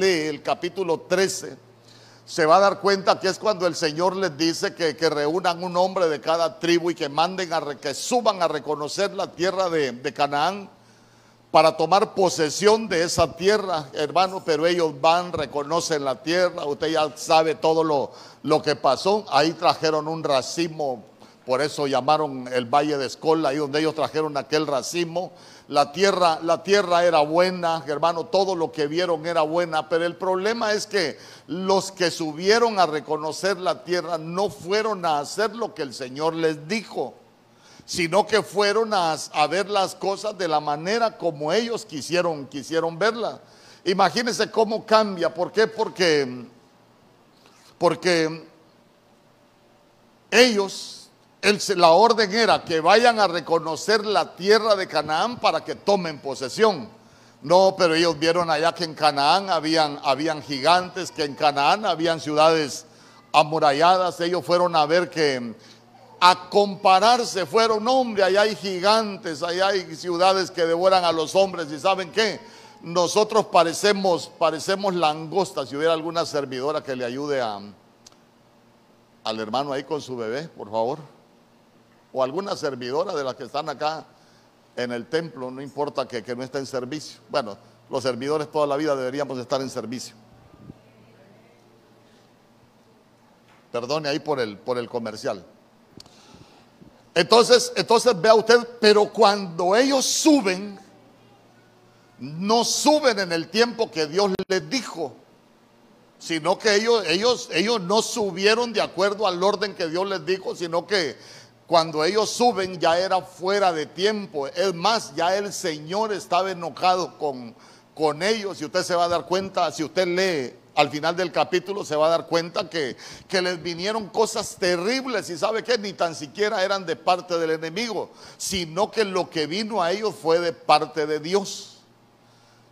lee el capítulo 13, se va a dar cuenta que es cuando el Señor les dice que, reúnan un hombre de cada tribu y que manden a que suban a reconocer la tierra de, de Canaán para tomar posesión de esa tierra, hermano, pero ellos van, reconocen la tierra, usted ya sabe todo lo, lo que pasó, ahí trajeron un racimo, por eso llamaron el Valle de Escola, ahí donde ellos trajeron aquel racimo, la tierra, la tierra era buena, hermano, todo lo que vieron era buena, pero el problema es que los que subieron a reconocer la tierra no fueron a hacer lo que el Señor les dijo sino que fueron a, ver las cosas de la manera como ellos quisieron, quisieron verlas. Imagínense cómo cambia. ¿Por qué? Porque, porque ellos, la orden era que vayan a reconocer la tierra de Canaán para que tomen posesión. No, pero ellos vieron allá que en Canaán habían, habían gigantes, que en Canaán habían ciudades amuralladas. Ellos fueron a ver que a compararse fueron, hombre, allá hay gigantes, allá hay ciudades que devoran a los hombres y saben qué, nosotros parecemos, parecemos langostas, si hubiera alguna servidora que le ayude a, al hermano ahí con su bebé, por favor, o alguna servidora de las que están acá en el templo, no importa que, no esté en servicio, bueno, los servidores toda la vida deberíamos estar en servicio. Perdone ahí por el, por el comercial. Entonces, entonces vea usted, pero cuando ellos suben, no suben en el tiempo que Dios les dijo, sino que ellos, ellos, ellos no subieron de acuerdo al orden que Dios les dijo, sino que cuando ellos suben ya era fuera de tiempo. Es más, ya el Señor estaba enojado con, con ellos y usted se va a dar cuenta, si usted lee al final del capítulo se va a dar cuenta que, que les vinieron cosas terribles y sabe que ni tan siquiera eran de parte del enemigo, sino que lo que vino a ellos fue de parte de Dios.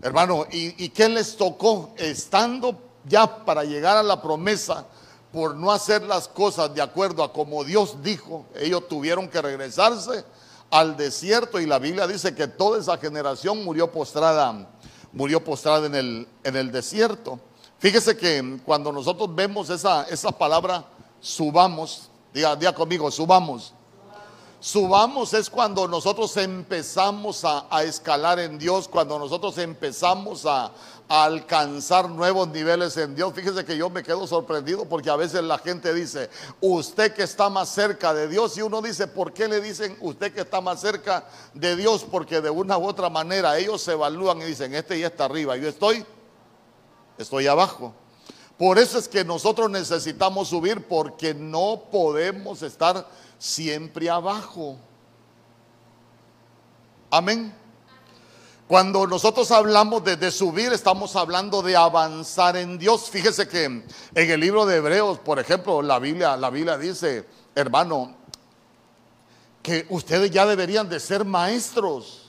Hermano, ¿y, y qué les tocó? Estando ya para llegar a la promesa, por no hacer las cosas de acuerdo a como Dios dijo, ellos tuvieron que regresarse al desierto y la Biblia dice que toda esa generación murió postrada, murió postrada en el, en el desierto. Fíjese que cuando nosotros vemos esa, esa palabra subamos, diga, diga conmigo, subamos. Subamos es cuando nosotros empezamos a, escalar en Dios, cuando nosotros empezamos a, a, alcanzar nuevos niveles en Dios. Fíjese que yo me quedo sorprendido porque a veces la gente dice, usted que está más cerca de Dios, y uno dice, ¿por qué le dicen usted que está más cerca de Dios? Porque de una u otra manera ellos se evalúan y dicen, este ya está arriba, yo estoy estoy abajo. Por eso es que nosotros necesitamos subir porque no podemos estar siempre abajo. Amén. Cuando nosotros hablamos de, subir, estamos hablando de avanzar en Dios. Fíjese que en el libro de Hebreos, por ejemplo, la Biblia, la Biblia dice, hermano, que ustedes ya deberían de ser maestros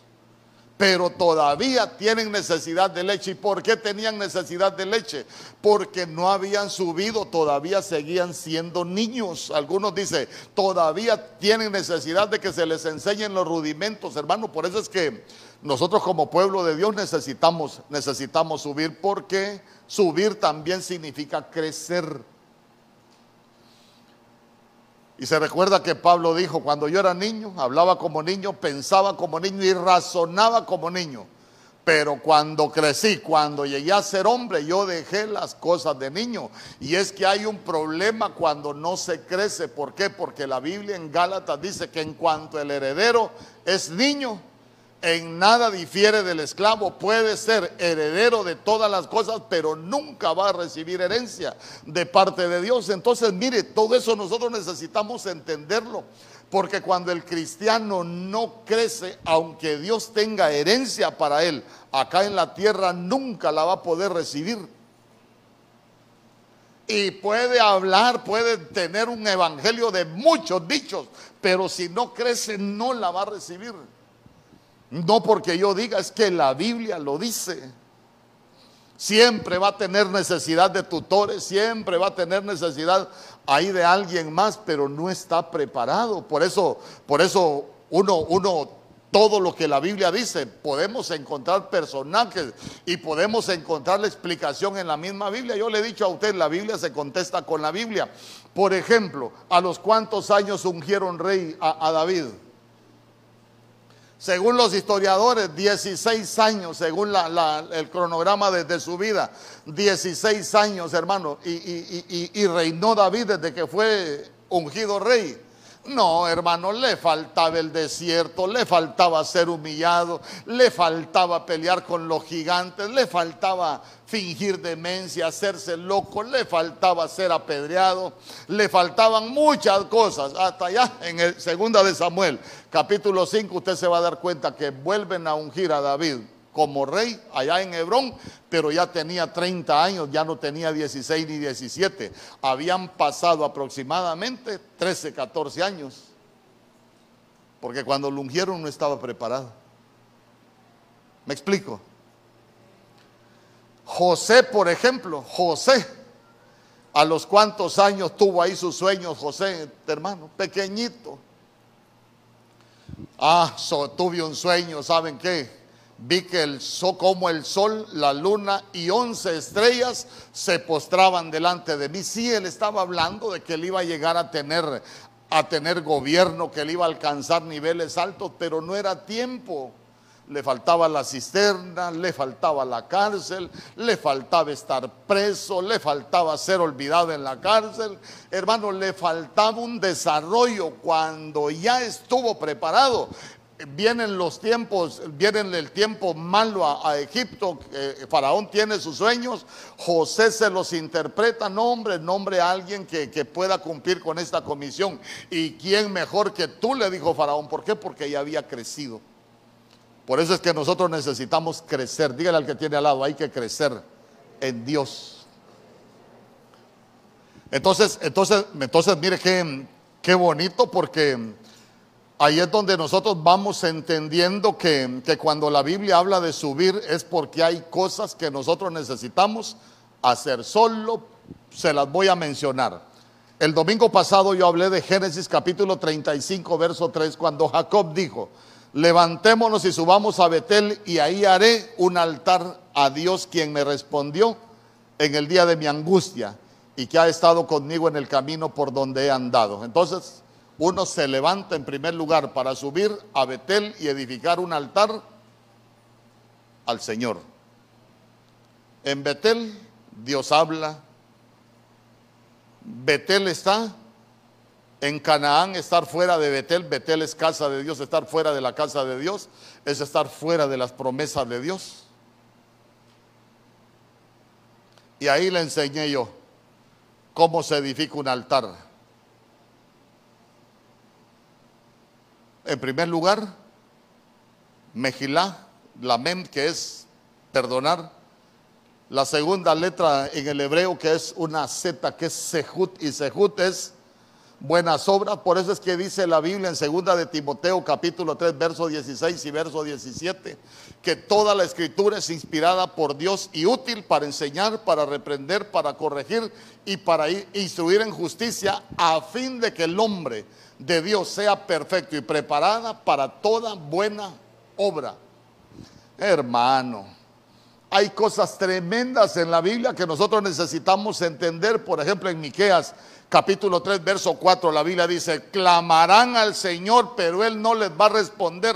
pero todavía tienen necesidad de leche. ¿Y por qué tenían necesidad de leche? Porque no habían subido, todavía seguían siendo niños. Algunos dicen, todavía tienen necesidad de que se les enseñen los rudimentos, hermano. Por eso es que nosotros como pueblo de Dios necesitamos, necesitamos subir, porque subir también significa crecer. Y se recuerda que Pablo dijo, cuando yo era niño, hablaba como niño, pensaba como niño y razonaba como niño. Pero cuando crecí, cuando llegué a ser hombre, yo dejé las cosas de niño. Y es que hay un problema cuando no se crece. ¿Por qué? Porque la Biblia en Gálatas dice que en cuanto el heredero es niño, en nada difiere del esclavo, puede ser heredero de todas las cosas, pero nunca va a recibir herencia de parte de Dios. Entonces, mire, todo eso nosotros necesitamos entenderlo, porque cuando el cristiano no crece, aunque Dios tenga herencia para él, acá en la tierra nunca la va a poder recibir. Y puede hablar, puede tener un evangelio de muchos dichos, pero si no crece no la va a recibir. No porque yo diga, es que la Biblia lo dice. Siempre va a tener necesidad de tutores, siempre va a tener necesidad ahí de alguien más, pero no está preparado. Por eso, por eso uno, uno todo lo que la Biblia dice. Podemos encontrar personajes y podemos encontrar la explicación en la misma Biblia. Yo le he dicho a usted, la Biblia se contesta con la Biblia. Por ejemplo, ¿a los cuántos años ungieron rey a, David? Según los historiadores, 16 años, según el cronograma de, su vida, 16 años, hermano, y reinó David desde que fue ungido rey. No, hermano, le faltaba el desierto, le faltaba ser humillado, le faltaba pelear con los gigantes, le faltaba fingir demencia, hacerse loco, le faltaba ser apedreado, le faltaban muchas cosas. Hasta allá en el segunda de Samuel, capítulo 5, usted se va a dar cuenta que vuelven a ungir a David como rey allá en Hebrón, pero ya tenía 30 años, ya no tenía 16 ni 17. Habían pasado aproximadamente 13, 14 años, porque cuando lo ungieron no estaba preparado. ¿Me explico? José, por ejemplo, José, a los cuantos años tuvo ahí sus sueños, José, hermano, pequeñito. Ah, tuve un sueño, ¿saben qué? Vi que el sol, como el sol, la luna y once estrellas se postraban delante de mí. Sí, él estaba hablando de que él iba a llegar a tener, a tener gobierno, que él iba a alcanzar niveles altos, pero no era tiempo. Le faltaba la cisterna, le faltaba la cárcel, le faltaba estar preso, le faltaba ser olvidado en la cárcel. Hermano, le faltaba un desarrollo cuando ya estuvo preparado vienen los tiempos, vienen el tiempo malo a, Egipto, Faraón tiene sus sueños, José se los interpreta, nombre, nombre a alguien que, que, pueda cumplir con esta comisión. ¿Y quién mejor que tú? le dijo Faraón. ¿Por qué? Porque ya había crecido. Por eso es que nosotros necesitamos crecer. Dígale al que tiene al lado, hay que crecer en Dios. Entonces, entonces, entonces mire qué, qué bonito porque Ahí es donde nosotros vamos entendiendo que, cuando la Biblia habla de subir es porque hay cosas que nosotros necesitamos hacer. Solo se las voy a mencionar. El domingo pasado yo hablé de Génesis capítulo 35, verso 3, cuando Jacob dijo, levantémonos y subamos a Betel y ahí haré un altar a Dios quien me respondió en el día de mi angustia y que ha estado conmigo en el camino por donde he andado. Entonces, uno se levanta en primer lugar para subir a Betel y edificar un altar al Señor. En Betel Dios habla. Betel está. En Canaán estar fuera de Betel. Betel es casa de Dios. Estar fuera de la casa de Dios es estar fuera de las promesas de Dios. Y ahí le enseñé yo cómo se edifica un altar. En primer lugar, Mejilá, la mem, que es perdonar. La segunda letra en el hebreo, que es una Z, que es Sehut, y Sehut es buenas obras. Por eso es que dice la Biblia en segunda de Timoteo, capítulo 3, verso 16 y verso 17, que toda la escritura es inspirada por Dios y útil para enseñar, para reprender, para corregir y para instruir en justicia, a fin de que el hombre de Dios sea perfecto y preparada para toda buena obra. Hermano, hay cosas tremendas en la Biblia que nosotros necesitamos entender. Por ejemplo, en Miqueas capítulo 3, verso 4, la Biblia dice, clamarán al Señor, pero Él no les va a responder,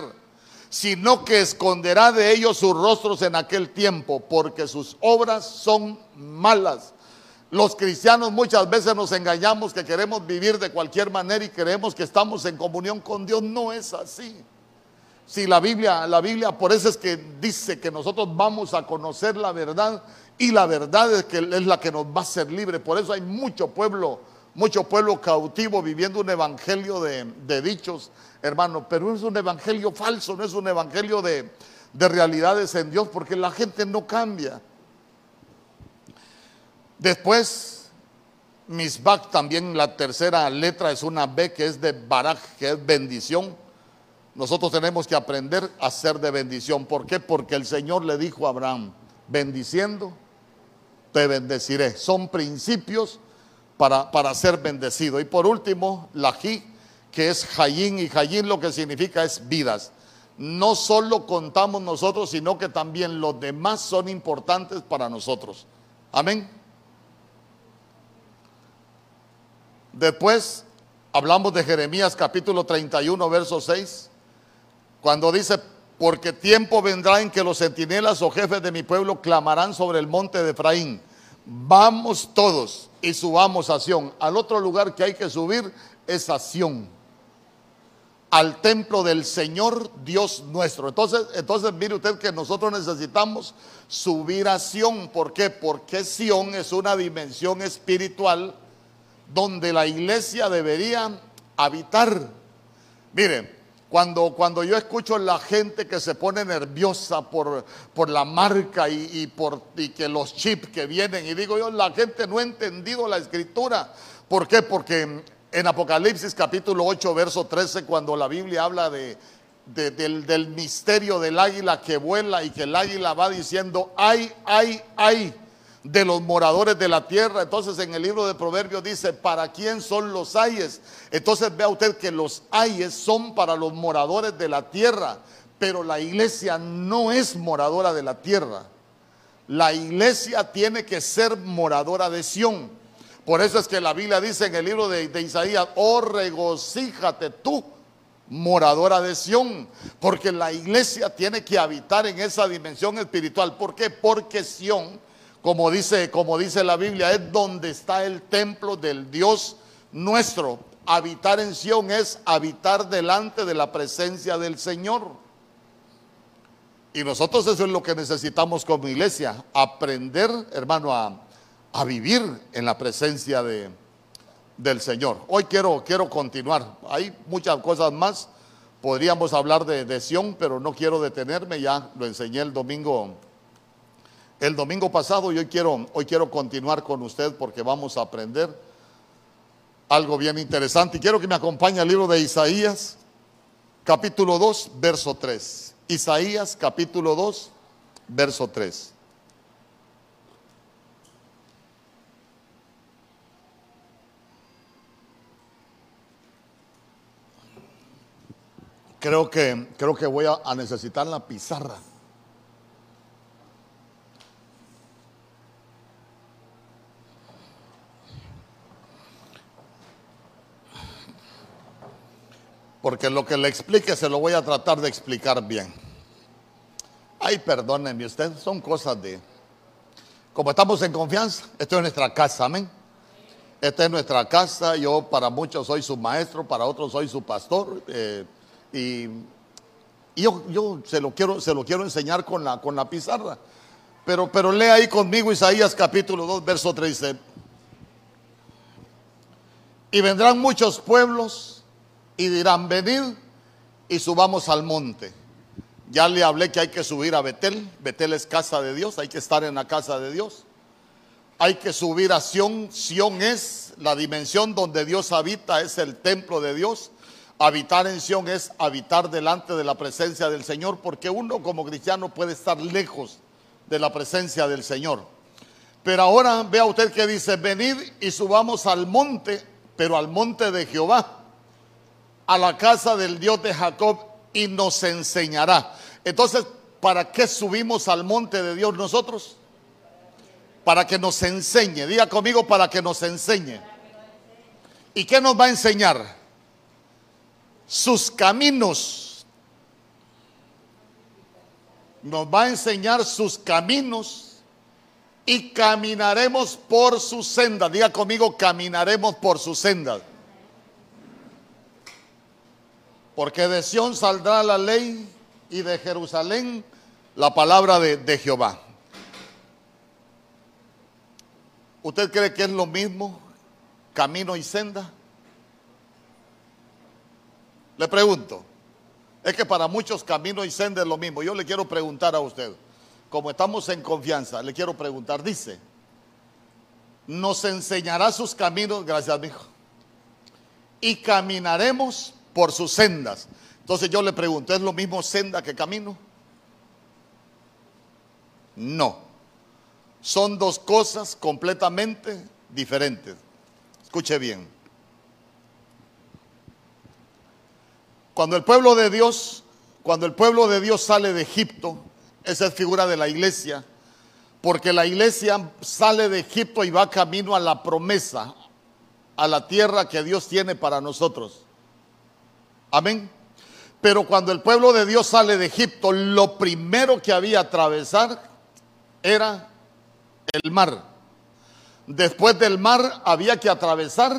sino que esconderá de ellos sus rostros en aquel tiempo, porque sus obras son malas los cristianos muchas veces nos engañamos que queremos vivir de cualquier manera y creemos que estamos en comunión con Dios. No es así. Si la Biblia, la Biblia por eso es que dice que nosotros vamos a conocer la verdad y la verdad es que es la que nos va a hacer libre. Por eso hay mucho pueblo, mucho pueblo cautivo viviendo un evangelio de, dichos, hermano. Pero es un evangelio falso, no es un evangelio de, de realidades en Dios, porque la gente no cambia. Después, Misbach también la tercera letra es una B que es de Baraj, que es bendición. Nosotros tenemos que aprender a ser de bendición. ¿Por qué? Porque el Señor le dijo a Abraham, bendiciendo, te bendeciré. Son principios para, para ser bendecido. Y por último, la Ji, que es Jayin, y Jayin lo que significa es vidas. no solo contamos nosotros, sino que también los demás son importantes para nosotros. Amén. Después hablamos de Jeremías capítulo 31, verso 6, cuando dice, porque tiempo vendrá en que los centinelas o jefes de mi pueblo clamarán sobre el monte de Efraín. Vamos todos y subamos a Sión. Al otro lugar que hay que subir es a Sión. Al templo del Señor Dios nuestro. Entonces, entonces mire usted que nosotros necesitamos subir a Sión. ¿Por qué? Porque Sión es una dimensión espiritual donde la iglesia debería habitar. Mire, cuando, cuando yo escucho a la gente que se pone nerviosa por, por la marca y, por, y que los chips que vienen, y digo yo, la gente no ha entendido la escritura. ¿Por qué? Porque en Apocalipsis capítulo 8, verso 13, cuando la Biblia habla de, del, del misterio del águila que vuela y que el águila va diciendo, ay, ay, ay de los moradores de la tierra. Entonces en el libro de Proverbios dice, ¿para quién son los ayes? Entonces vea usted que los ayes son para los moradores de la tierra, pero la iglesia no es moradora de la tierra. La iglesia tiene que ser moradora de Sión. Por eso es que la Biblia dice en el libro de, Isaías, oh regocíjate tú, moradora de Sión, porque la iglesia tiene que habitar en esa dimensión espiritual. ¿Por qué? Porque Sión como dice, como dice la Biblia, es donde está el templo del Dios nuestro. Habitar en Sión es habitar delante de la presencia del Señor. Y nosotros eso es lo que necesitamos como iglesia, aprender, hermano, a, a vivir en la presencia de, del Señor. Hoy quiero, quiero continuar. Hay muchas cosas más. Podríamos hablar de, de Sión, pero no quiero detenerme. Ya lo enseñé el domingo el domingo pasado y hoy quiero, hoy quiero continuar con usted porque vamos a aprender algo bien interesante. Y quiero que me acompañe al libro de Isaías, capítulo 2, verso 3. Isaías, capítulo 2, verso 3. Creo que, creo que voy a necesitar la pizarra. Porque lo que le explique se lo voy a tratar de explicar bien. Ay, perdónenme usted, son cosas de... Como estamos en confianza, esto es nuestra casa, amén. Esta es nuestra casa, yo para muchos soy su maestro, para otros soy su pastor. Eh, y, yo, yo, se, lo quiero, se lo quiero enseñar con la, con la pizarra. Pero, pero lea ahí conmigo Isaías capítulo 2, verso 13. Y vendrán muchos pueblos y dirán, venid y subamos al monte. Ya le hablé que hay que subir a Betel. Betel es casa de Dios, hay que estar en la casa de Dios. Hay que subir a Sión. Sión es la dimensión donde Dios habita, es el templo de Dios. Habitar en Sión es habitar delante de la presencia del Señor, porque uno como cristiano puede estar lejos de la presencia del Señor. Pero ahora vea usted que dice, venid y subamos al monte, pero al monte de Jehová a la casa del Dios de Jacob y nos enseñará. Entonces, ¿para qué subimos al monte de Dios nosotros? Para que nos enseñe. Diga conmigo, para que nos enseñe. ¿Y qué nos va a enseñar? Sus caminos. Nos va a enseñar sus caminos y caminaremos por sus sendas. Diga conmigo, caminaremos por sus sendas. Porque de Sión saldrá la ley y de Jerusalén la palabra de, Jehová. ¿Usted cree que es lo mismo camino y senda? Le pregunto. Es que para muchos camino y senda es lo mismo. Yo le quiero preguntar a usted, como estamos en confianza, le quiero preguntar, dice, nos enseñará sus caminos, gracias hijo, y caminaremos por sus sendas. Entonces yo le pregunto, ¿es lo mismo senda que camino? No. Son dos cosas completamente diferentes. Escuche bien. Cuando el pueblo de Dios cuando el pueblo de Dios sale de Egipto, esa es figura de la iglesia, porque la iglesia sale de Egipto y va camino a la promesa, a la tierra que Dios tiene para nosotros. Amén. Pero cuando el pueblo de Dios sale de Egipto, lo primero que había atravesar era el mar. Después del mar había que atravesar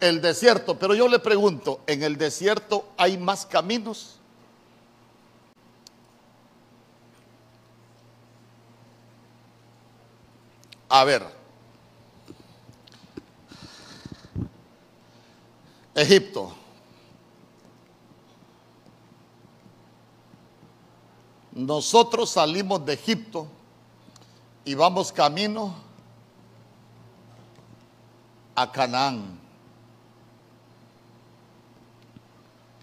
el desierto. Pero yo le pregunto, ¿en el desierto hay más caminos? A ver, Egipto. Nosotros salimos de Egipto y vamos camino a Canaán.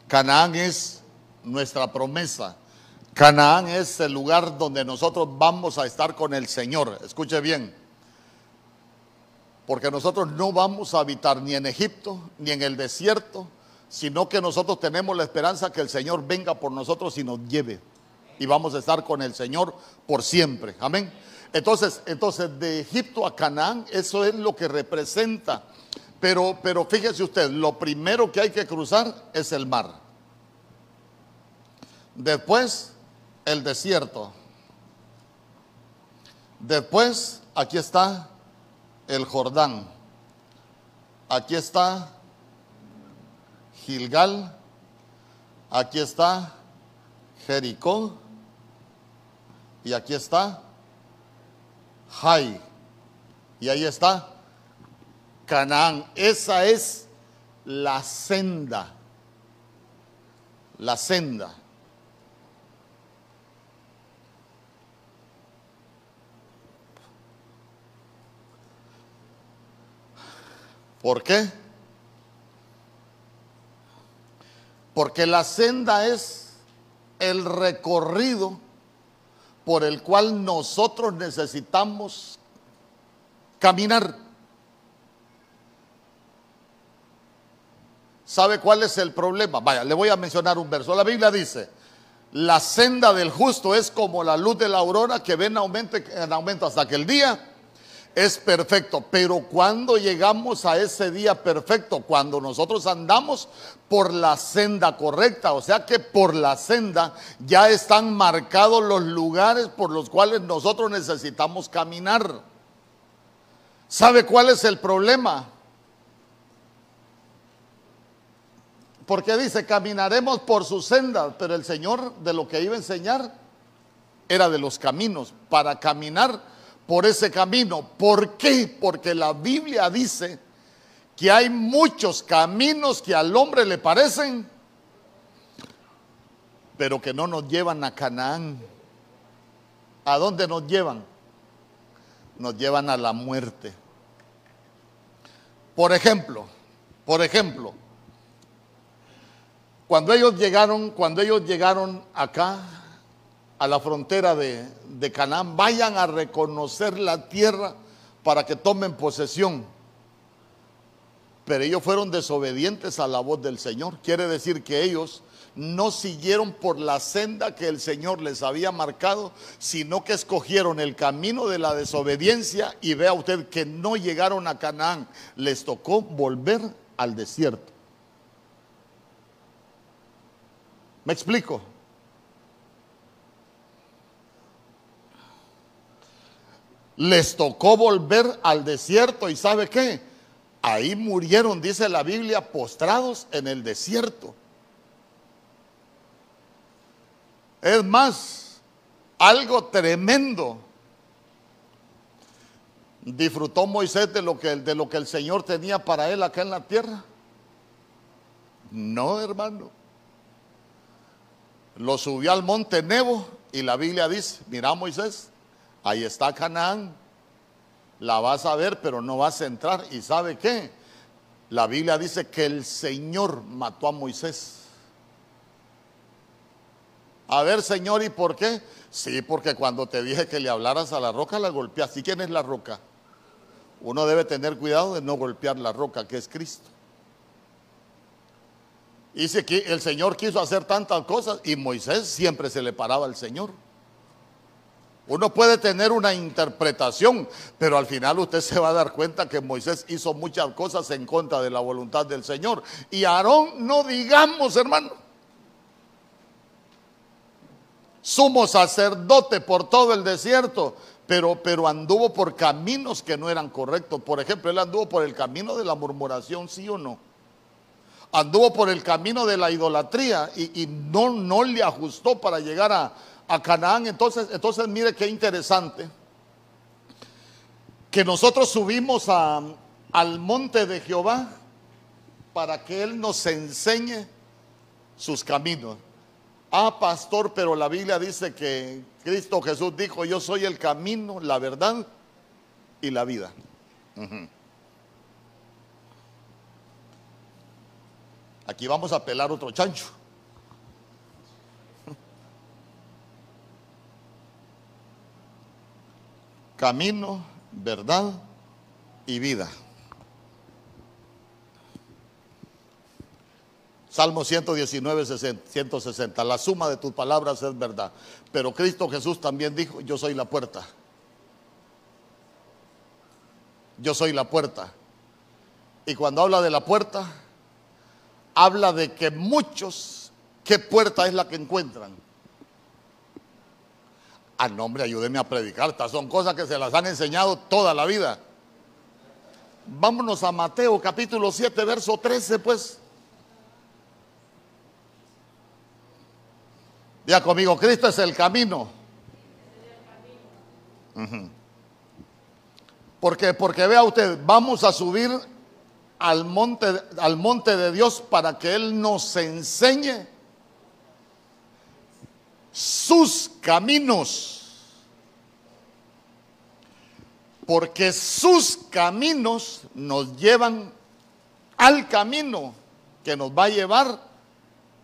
Canaán es nuestra promesa. Canaán es el lugar donde nosotros vamos a estar con el Señor. Escuche bien. Porque nosotros no vamos a habitar ni en Egipto ni en el desierto, sino que nosotros tenemos la esperanza que el Señor venga por nosotros y nos lleve. Y vamos a estar con el Señor por siempre. Amén. Entonces, entonces de Egipto a Canaán, eso es lo que representa. Pero, pero fíjese usted, lo primero que hay que cruzar es el mar. Después, el desierto. Después, aquí está el Jordán. Aquí está Gilgal. Aquí está Jericó. Y aquí está Jai. Y ahí está Canaán. Esa es la senda. La senda. ¿Por qué? Porque la senda es el recorrido por el cual nosotros necesitamos caminar. ¿Sabe cuál es el problema? Vaya, le voy a mencionar un verso. La Biblia dice, la senda del justo es como la luz de la aurora que ven aumento, en aumento hasta que el día es perfecto. Pero cuando llegamos a ese día perfecto, cuando nosotros andamos por la senda correcta, o sea que por la senda ya están marcados los lugares por los cuales nosotros necesitamos caminar. ¿Sabe cuál es el problema? Porque dice, caminaremos por su senda, pero el Señor de lo que iba a enseñar era de los caminos. Para caminar por ese camino. ¿Por qué? Porque la Biblia dice que hay muchos caminos que al hombre le parecen, pero que no nos llevan a Canaán. ¿A dónde nos llevan? Nos llevan a la muerte. Por ejemplo, por ejemplo, cuando ellos llegaron, cuando ellos llegaron acá a la frontera de, de Canaán, vayan a reconocer la tierra para que tomen posesión. Pero ellos fueron desobedientes a la voz del Señor. Quiere decir que ellos no siguieron por la senda que el Señor les había marcado, sino que escogieron el camino de la desobediencia y vea usted que no llegaron a Canaán. Les tocó volver al desierto. ¿Me explico? Les tocó volver al desierto y ¿sabe qué? Ahí murieron, dice la Biblia, postrados en el desierto. Es más, algo tremendo. ¿Disfrutó Moisés de lo, que, de lo que el Señor tenía para él acá en la tierra? No, hermano. Lo subió al monte Nebo y la Biblia dice, mira Moisés, Ahí está Canaán. La vas a ver, pero no vas a entrar. ¿Y sabe qué? La Biblia dice que el Señor mató a Moisés. A ver, Señor, ¿y por qué? Sí, porque cuando te dije que le hablaras a la roca, la golpeaste. ¿Y quién es la roca? Uno debe tener cuidado de no golpear la roca, que es Cristo. Dice que el Señor quiso hacer tantas cosas y Moisés siempre se le paraba al Señor. Uno puede tener una interpretación, pero al final usted se va a dar cuenta que Moisés hizo muchas cosas en contra de la voluntad del Señor. Y Aarón, no digamos, hermano, sumo sacerdote por todo el desierto, pero, pero anduvo por caminos que no eran correctos. Por ejemplo, él anduvo por el camino de la murmuración, sí o no. Anduvo por el camino de la idolatría y, y no, no le ajustó para llegar a, a Canaán. Entonces, entonces mire qué interesante. Que nosotros subimos a, al monte de Jehová para que Él nos enseñe sus caminos. Ah, pastor, pero la Biblia dice que Cristo Jesús dijo, yo soy el camino, la verdad y la vida. Aquí vamos a pelar otro chancho. Camino, verdad y vida. Salmo 119, 160. La suma de tus palabras es verdad. Pero Cristo Jesús también dijo, yo soy la puerta. Yo soy la puerta. Y cuando habla de la puerta, habla de que muchos, ¿qué puerta es la que encuentran? Ah, nombre, ayúdeme a predicar. Estas son cosas que se las han enseñado toda la vida. Vámonos a Mateo capítulo 7, verso 13, pues. Ya conmigo, Cristo es el camino. Porque, porque vea usted, vamos a subir al monte, al monte de Dios para que Él nos enseñe sus caminos. Porque sus caminos nos llevan al camino que nos va a llevar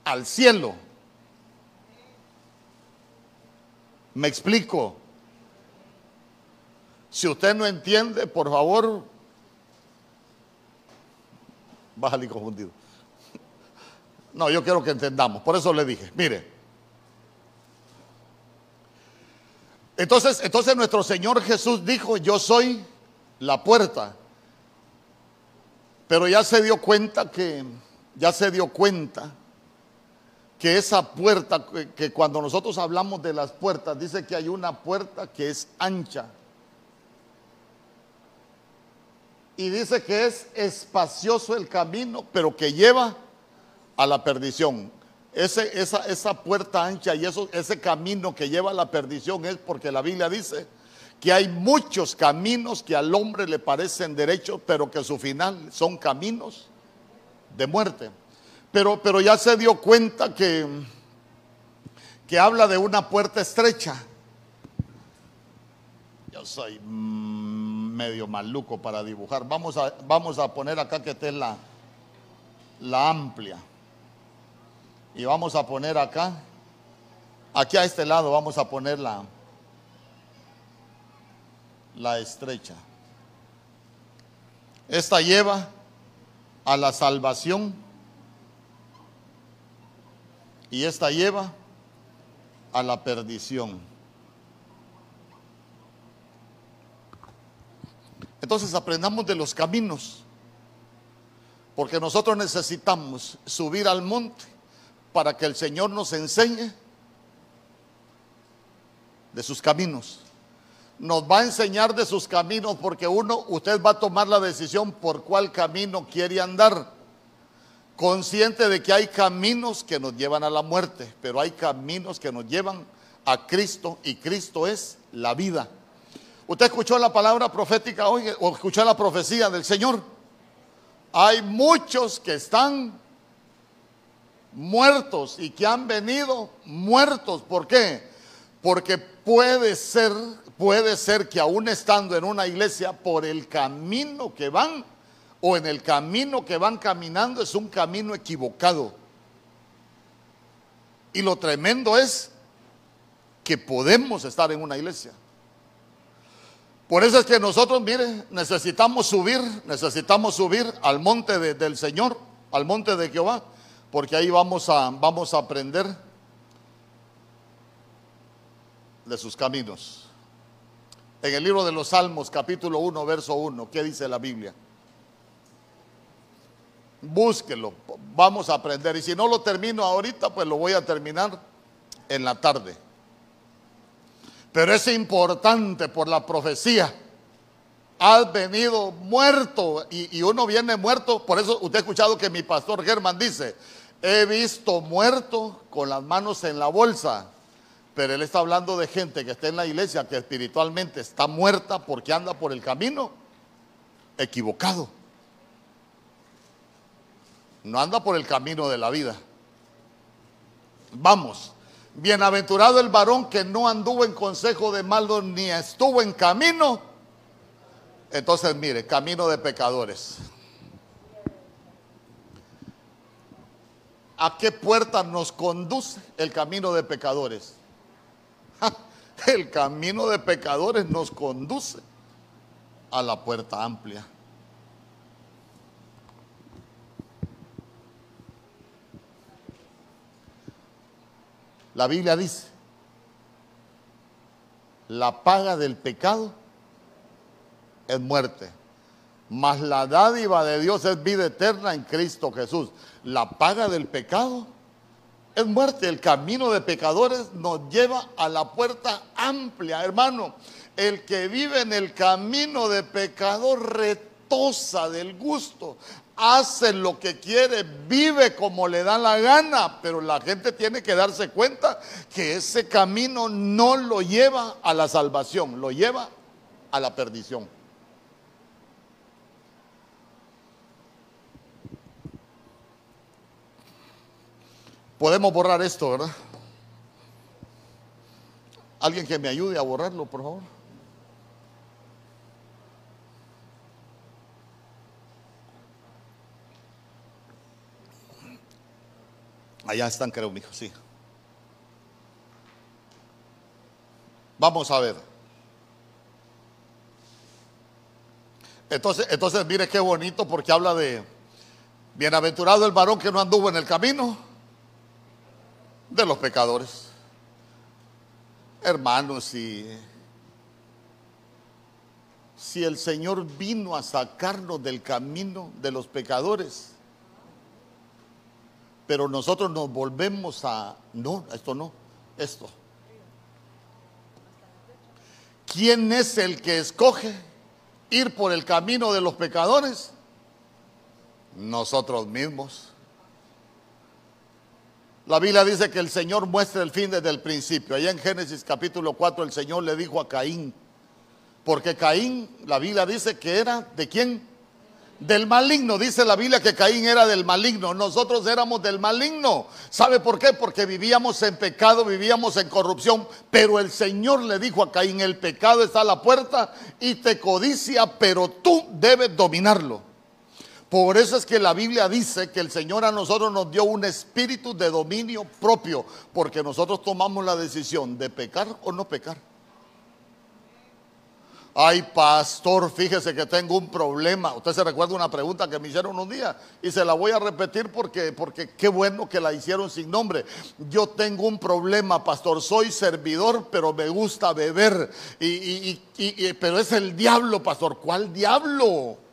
al cielo. Me explico. Si usted no entiende, por favor, bájale confundido. No, yo quiero que entendamos. Por eso le dije, mire, Entonces, entonces nuestro Señor Jesús dijo, yo soy la puerta. Pero ya se dio cuenta que, ya se dio cuenta que esa puerta, que cuando nosotros hablamos de las puertas, dice que hay una puerta que es ancha. Y dice que es espacioso el camino, pero que lleva a la perdición esa, esa puerta ancha y eso, ese camino que lleva a la perdición es porque la Biblia dice que hay muchos caminos que al hombre le parecen derechos, pero que su final son caminos de muerte. Pero, pero ya se dio cuenta que, que habla de una puerta estrecha. Yo soy medio maluco para dibujar. Vamos a, vamos a poner acá que esté la, la amplia. Y vamos a poner acá, aquí a este lado vamos a poner la, la estrecha. Esta lleva a la salvación y esta lleva a la perdición. Entonces aprendamos de los caminos, porque nosotros necesitamos subir al monte para que el Señor nos enseñe de sus caminos. Nos va a enseñar de sus caminos porque uno, usted va a tomar la decisión por cuál camino quiere andar. Consciente de que hay caminos que nos llevan a la muerte, pero hay caminos que nos llevan a Cristo y Cristo es la vida. ¿Usted escuchó la palabra profética hoy o escuchó la profecía del Señor? Hay muchos que están muertos y que han venido muertos. ¿Por qué? Porque puede ser, puede ser que aún estando en una iglesia por el camino que van o en el camino que van caminando es un camino equivocado. Y lo tremendo es que podemos estar en una iglesia. Por eso es que nosotros, mire, necesitamos subir, necesitamos subir al monte del Señor, al monte de Jehová porque ahí vamos a, vamos a aprender de sus caminos. En el libro de los Salmos, capítulo 1, verso 1, ¿qué dice la Biblia? Búsquelo, vamos a aprender. Y si no lo termino ahorita, pues lo voy a terminar en la tarde. Pero es importante por la profecía. Has venido muerto y, y uno viene muerto. Por eso usted ha escuchado que mi pastor Germán dice, he visto muerto con las manos en la bolsa. Pero él está hablando de gente que está en la iglesia, que espiritualmente está muerta porque anda por el camino equivocado. No anda por el camino de la vida. Vamos. Bienaventurado el varón que no anduvo en consejo de malos ni estuvo en camino. Entonces, mire, camino de pecadores. ¿A qué puerta nos conduce el camino de pecadores? El camino de pecadores nos conduce a la puerta amplia. La Biblia dice, la paga del pecado es muerte, mas la dádiva de Dios es vida eterna en Cristo Jesús. La paga del pecado es muerte. El camino de pecadores nos lleva a la puerta amplia, hermano. El que vive en el camino de pecador retosa del gusto hace lo que quiere, vive como le da la gana, pero la gente tiene que darse cuenta que ese camino no lo lleva a la salvación, lo lleva a la perdición. Podemos borrar esto, ¿verdad? Alguien que me ayude a borrarlo, por favor. Allá están, creo, hijo, sí. Vamos a ver. Entonces, entonces mire qué bonito porque habla de bienaventurado el varón que no anduvo en el camino de los pecadores. Hermanos, si, si el Señor vino a sacarnos del camino de los pecadores, pero nosotros nos volvemos a, no, esto no, esto. ¿Quién es el que escoge ir por el camino de los pecadores? Nosotros mismos. La Biblia dice que el Señor muestra el fin desde el principio. Allá en Génesis capítulo 4 el Señor le dijo a Caín, porque Caín, la Biblia dice que era de quién? Del maligno, dice la Biblia que Caín era del maligno, nosotros éramos del maligno. ¿Sabe por qué? Porque vivíamos en pecado, vivíamos en corrupción, pero el Señor le dijo a Caín, el pecado está a la puerta y te codicia, pero tú debes dominarlo. Por eso es que la Biblia dice que el Señor a nosotros nos dio un espíritu de dominio propio, porque nosotros tomamos la decisión de pecar o no pecar. Ay, pastor, fíjese que tengo un problema. Usted se recuerda una pregunta que me hicieron un día y se la voy a repetir porque, porque qué bueno que la hicieron sin nombre. Yo tengo un problema, pastor. Soy servidor, pero me gusta beber. Y, y, pero es el diablo, pastor. ¿Cuál diablo?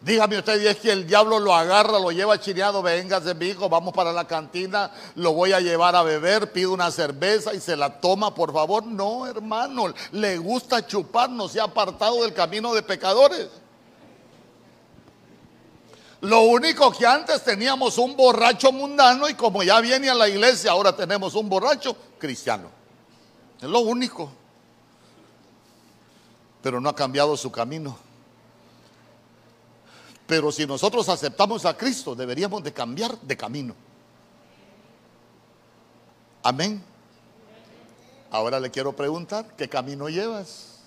Dígame usted, y es que el diablo lo agarra, lo lleva chineado, véngase mi hijo, vamos para la cantina, lo voy a llevar a beber, pide una cerveza y se la toma, por favor. No, hermano, le gusta chupar, no se ha apartado del camino de pecadores. Lo único que antes teníamos un borracho mundano y como ya viene a la iglesia, ahora tenemos un borracho cristiano. Es lo único. Pero no ha cambiado su camino. Pero si nosotros aceptamos a Cristo, deberíamos de cambiar de camino. Amén. Ahora le quiero preguntar, ¿qué camino llevas?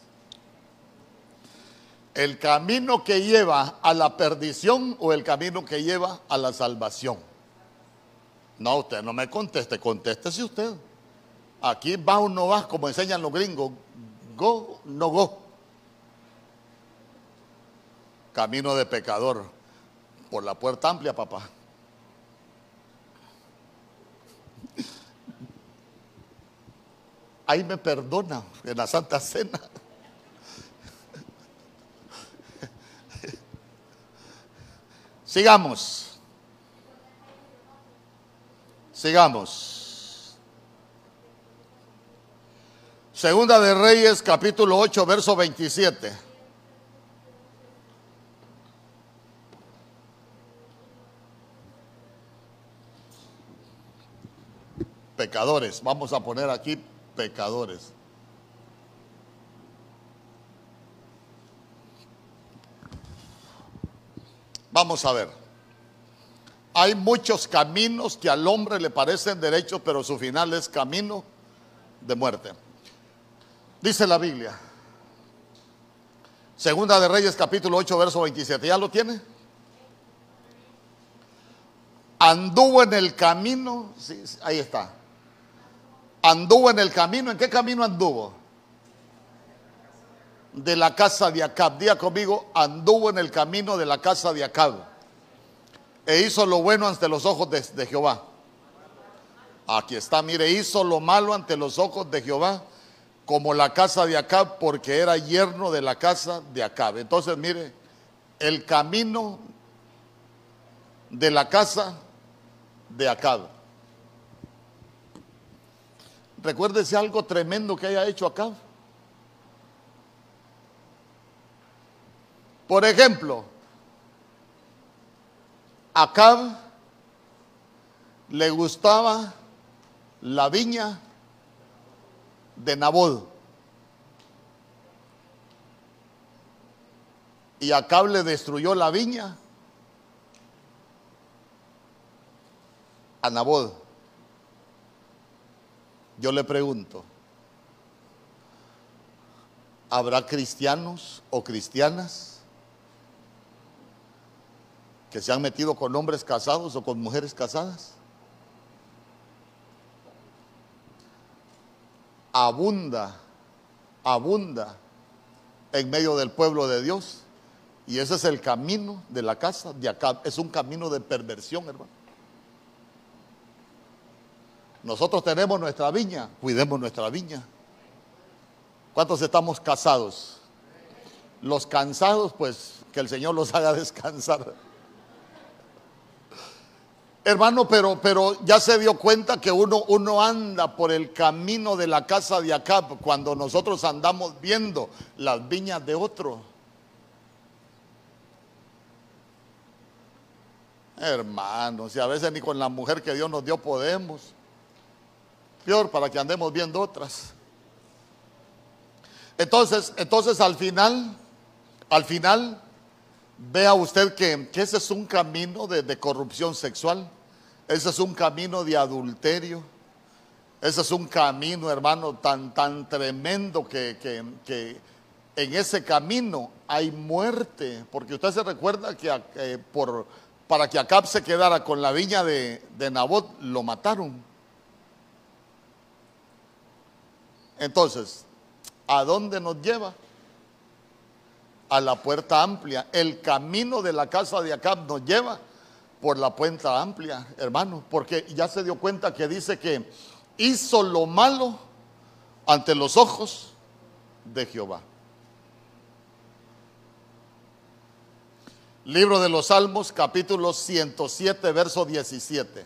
¿El camino que lleva a la perdición o el camino que lleva a la salvación? No, usted no me conteste, contéstese usted. Aquí va o no va, como enseñan los gringos. Go, no go camino de pecador, por la puerta amplia, papá. Ahí me perdona en la Santa Cena. Sigamos. Sigamos. Segunda de Reyes, capítulo 8, verso 27. Pecadores, vamos a poner aquí pecadores. Vamos a ver. Hay muchos caminos que al hombre le parecen derechos, pero su final es camino de muerte. Dice la Biblia. Segunda de Reyes capítulo 8 verso 27. ¿Ya lo tiene? Anduvo en el camino, ahí está. Anduvo en el camino, ¿en qué camino anduvo? de la casa de Acab. Día conmigo, anduvo en el camino de la casa de Acab. E hizo lo bueno ante los ojos de, Jehová. Aquí está, mire, hizo lo malo ante los ojos de Jehová, como la casa de Acab, porque era yerno de la casa de Acab. Entonces, mire, el camino de la casa de Acab. Recuérdese algo tremendo que haya hecho Acab. Por ejemplo, Acab le gustaba la viña de Nabod. Y Acab le destruyó la viña a Nabod. Yo le pregunto, ¿habrá cristianos o cristianas que se han metido con hombres casados o con mujeres casadas. Abunda, abunda en medio del pueblo de Dios. Y ese es el camino de la casa de acá. Es un camino de perversión, hermano. Nosotros tenemos nuestra viña, cuidemos nuestra viña. ¿Cuántos estamos casados? Los cansados, pues que el Señor los haga descansar. Hermano, pero, pero ya se dio cuenta que uno, uno anda por el camino de la casa de acá cuando nosotros andamos viendo las viñas de otro. Hermano, si a veces ni con la mujer que Dios nos dio podemos. Peor para que andemos viendo otras. Entonces, entonces al final, al final, Vea usted que, ese es un camino de, corrupción sexual, ese es un camino de adulterio, ese es un camino, hermano, tan, tan tremendo que, en ese camino hay muerte, porque usted se recuerda que eh, por, para que Acab se quedara con la viña de, de Nabot, lo mataron. Entonces, ¿a dónde nos lleva? a la puerta amplia. El camino de la casa de Acab nos lleva por la puerta amplia, hermano, porque ya se dio cuenta que dice que hizo lo malo ante los ojos de Jehová. Libro de los Salmos, capítulo 107, verso 17.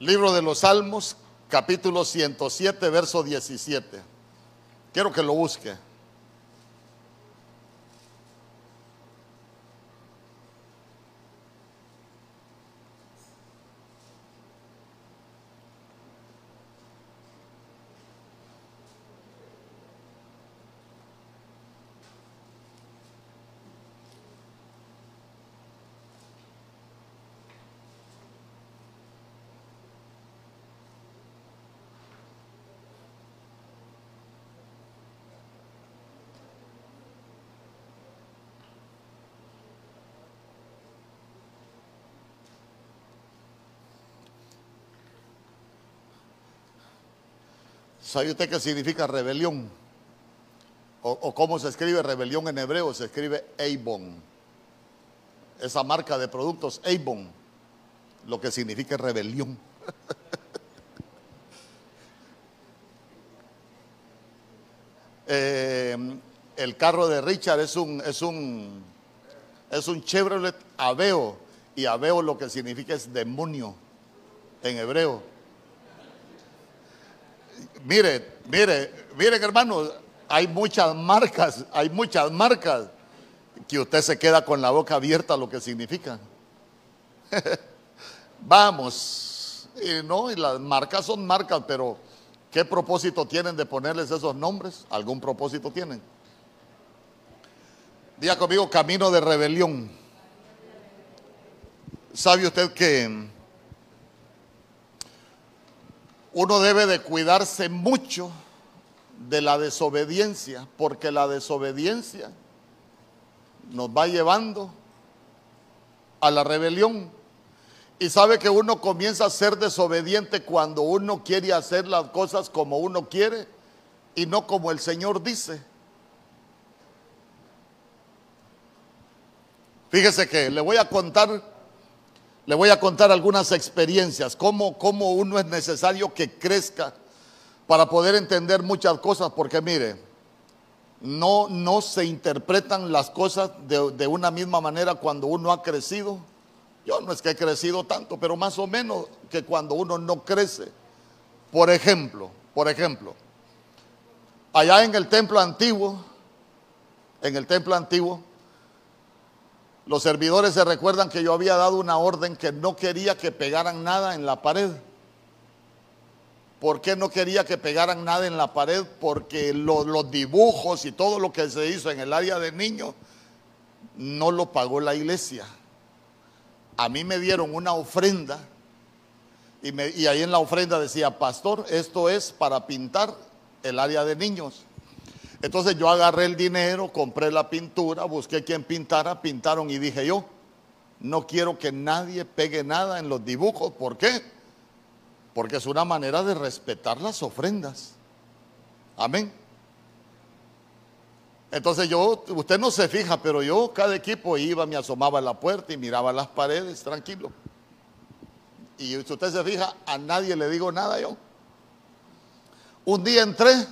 Libro de los Salmos, capítulo 107, verso 17. Quiero que lo busque. ¿Sabe usted qué significa rebelión? o, cómo se escribe rebelión en hebreo, se escribe Eibon. Esa marca de productos Eibon, lo que significa rebelión. Eh, el carro de Richard es un, es un, es un Chevrolet Aveo, y Aveo lo que significa es demonio en hebreo. Mire, mire, miren hermanos, hay muchas marcas, hay muchas marcas que usted se queda con la boca abierta lo que significa. Vamos, no, y las marcas son marcas, pero ¿qué propósito tienen de ponerles esos nombres? ¿Algún propósito tienen? Diga conmigo, camino de rebelión. ¿Sabe usted que uno debe de cuidarse mucho de la desobediencia, porque la desobediencia nos va llevando a la rebelión. Y sabe que uno comienza a ser desobediente cuando uno quiere hacer las cosas como uno quiere y no como el Señor dice. Fíjese que le voy a contar, le voy a contar algunas experiencias, cómo, cómo uno es necesario que crezca para poder entender muchas cosas, porque mire, no, no se interpretan las cosas de, de, una misma manera cuando uno ha crecido. Yo no es que he crecido tanto, pero más o menos que cuando uno no crece. Por ejemplo, por ejemplo, allá en el templo antiguo, en el templo antiguo, los servidores se recuerdan que yo había dado una orden que no quería que pegaran nada en la pared. ¿Por qué no quería que pegaran nada en la pared? Porque los dibujos y todo lo que se hizo en el área de niños no lo pagó la iglesia. A mí me dieron una ofrenda y, y ahí en la ofrenda decía, pastor, esto es para pintar el área de niños. Entonces yo agarré el dinero, compré la pintura, busqué quien pintara, pintaron y dije yo, no quiero que nadie pegue nada en los dibujos. ¿Por qué? porque es una manera de respetar las ofrendas. Amén. Entonces yo, usted no se fija, pero yo cada equipo iba, me asomaba a la puerta y miraba las paredes, tranquilo. Y si usted se fija, a nadie le digo nada yo. Un día entré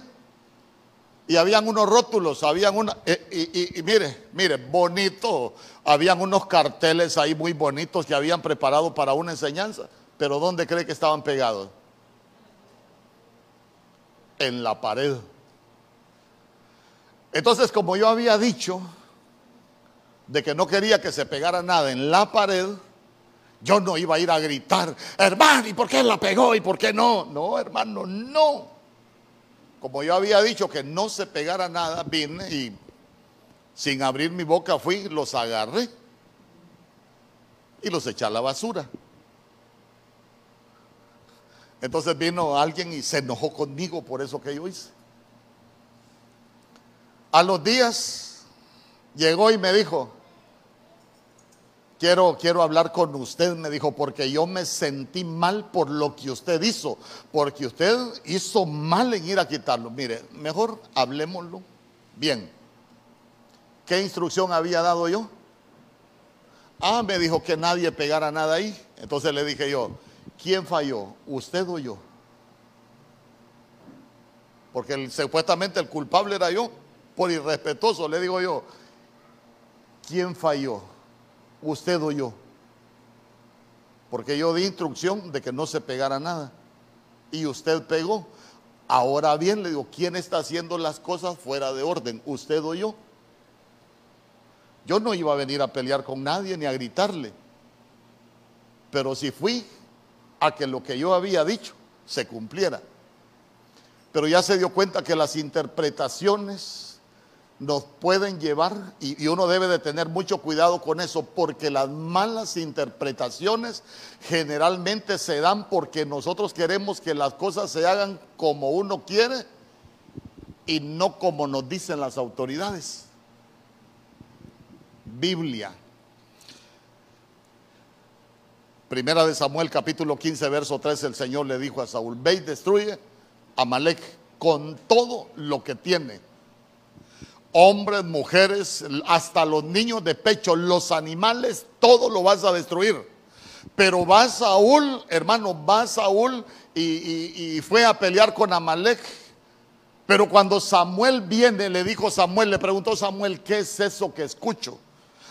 y habían unos rótulos, habían una, eh, y, mire, mire, bonito, habían unos carteles ahí muy bonitos que habían preparado para una enseñanza. Pero ¿dónde cree que estaban pegados? En la pared. Entonces, como yo había dicho de que no quería que se pegara nada en la pared, yo no iba a ir a gritar, hermano, ¿y por qué la pegó y por qué no? No, hermano, no. Como yo había dicho que no se pegara nada, vine y sin abrir mi boca fui, los agarré y los eché a la basura. Entonces vino alguien y se enojó conmigo por eso que yo hice. A los días llegó y me dijo, quiero, quiero hablar con usted, me dijo, porque yo me sentí mal por lo que usted hizo, porque usted hizo mal en ir a quitarlo. Mire, mejor hablemoslo bien. ¿Qué instrucción había dado yo? Ah, me dijo que nadie pegara nada ahí. Entonces le dije yo, ¿quién falló? ¿Usted o yo? Porque supuestamente el culpable era yo, por irrespetuoso, le digo yo, ¿quién falló? ¿Usted o yo? Porque yo di instrucción de que no se pegara nada. Y usted pegó. Ahora bien, le digo, ¿quién está haciendo las cosas fuera de orden? ¿Usted o yo? Yo no iba a venir a pelear con nadie ni a gritarle. Pero si fui a que lo que yo había dicho se cumpliera. Pero ya se dio cuenta que las interpretaciones nos pueden llevar, y, uno debe de tener mucho cuidado con eso, porque las malas interpretaciones generalmente se dan porque nosotros queremos que las cosas se hagan como uno quiere y no como nos dicen las autoridades. Biblia Primera de Samuel capítulo 15 verso 3 el Señor le dijo a Saúl, ve y destruye a Malek con todo lo que tiene, hombres, mujeres, hasta los niños de pecho, los animales, todo lo vas a destruir. Pero va Saúl, hermano, va Saúl y, fue a pelear con Amalek. Pero cuando Samuel viene, le dijo Samuel, le preguntó Samuel, ¿qué es eso que escucho?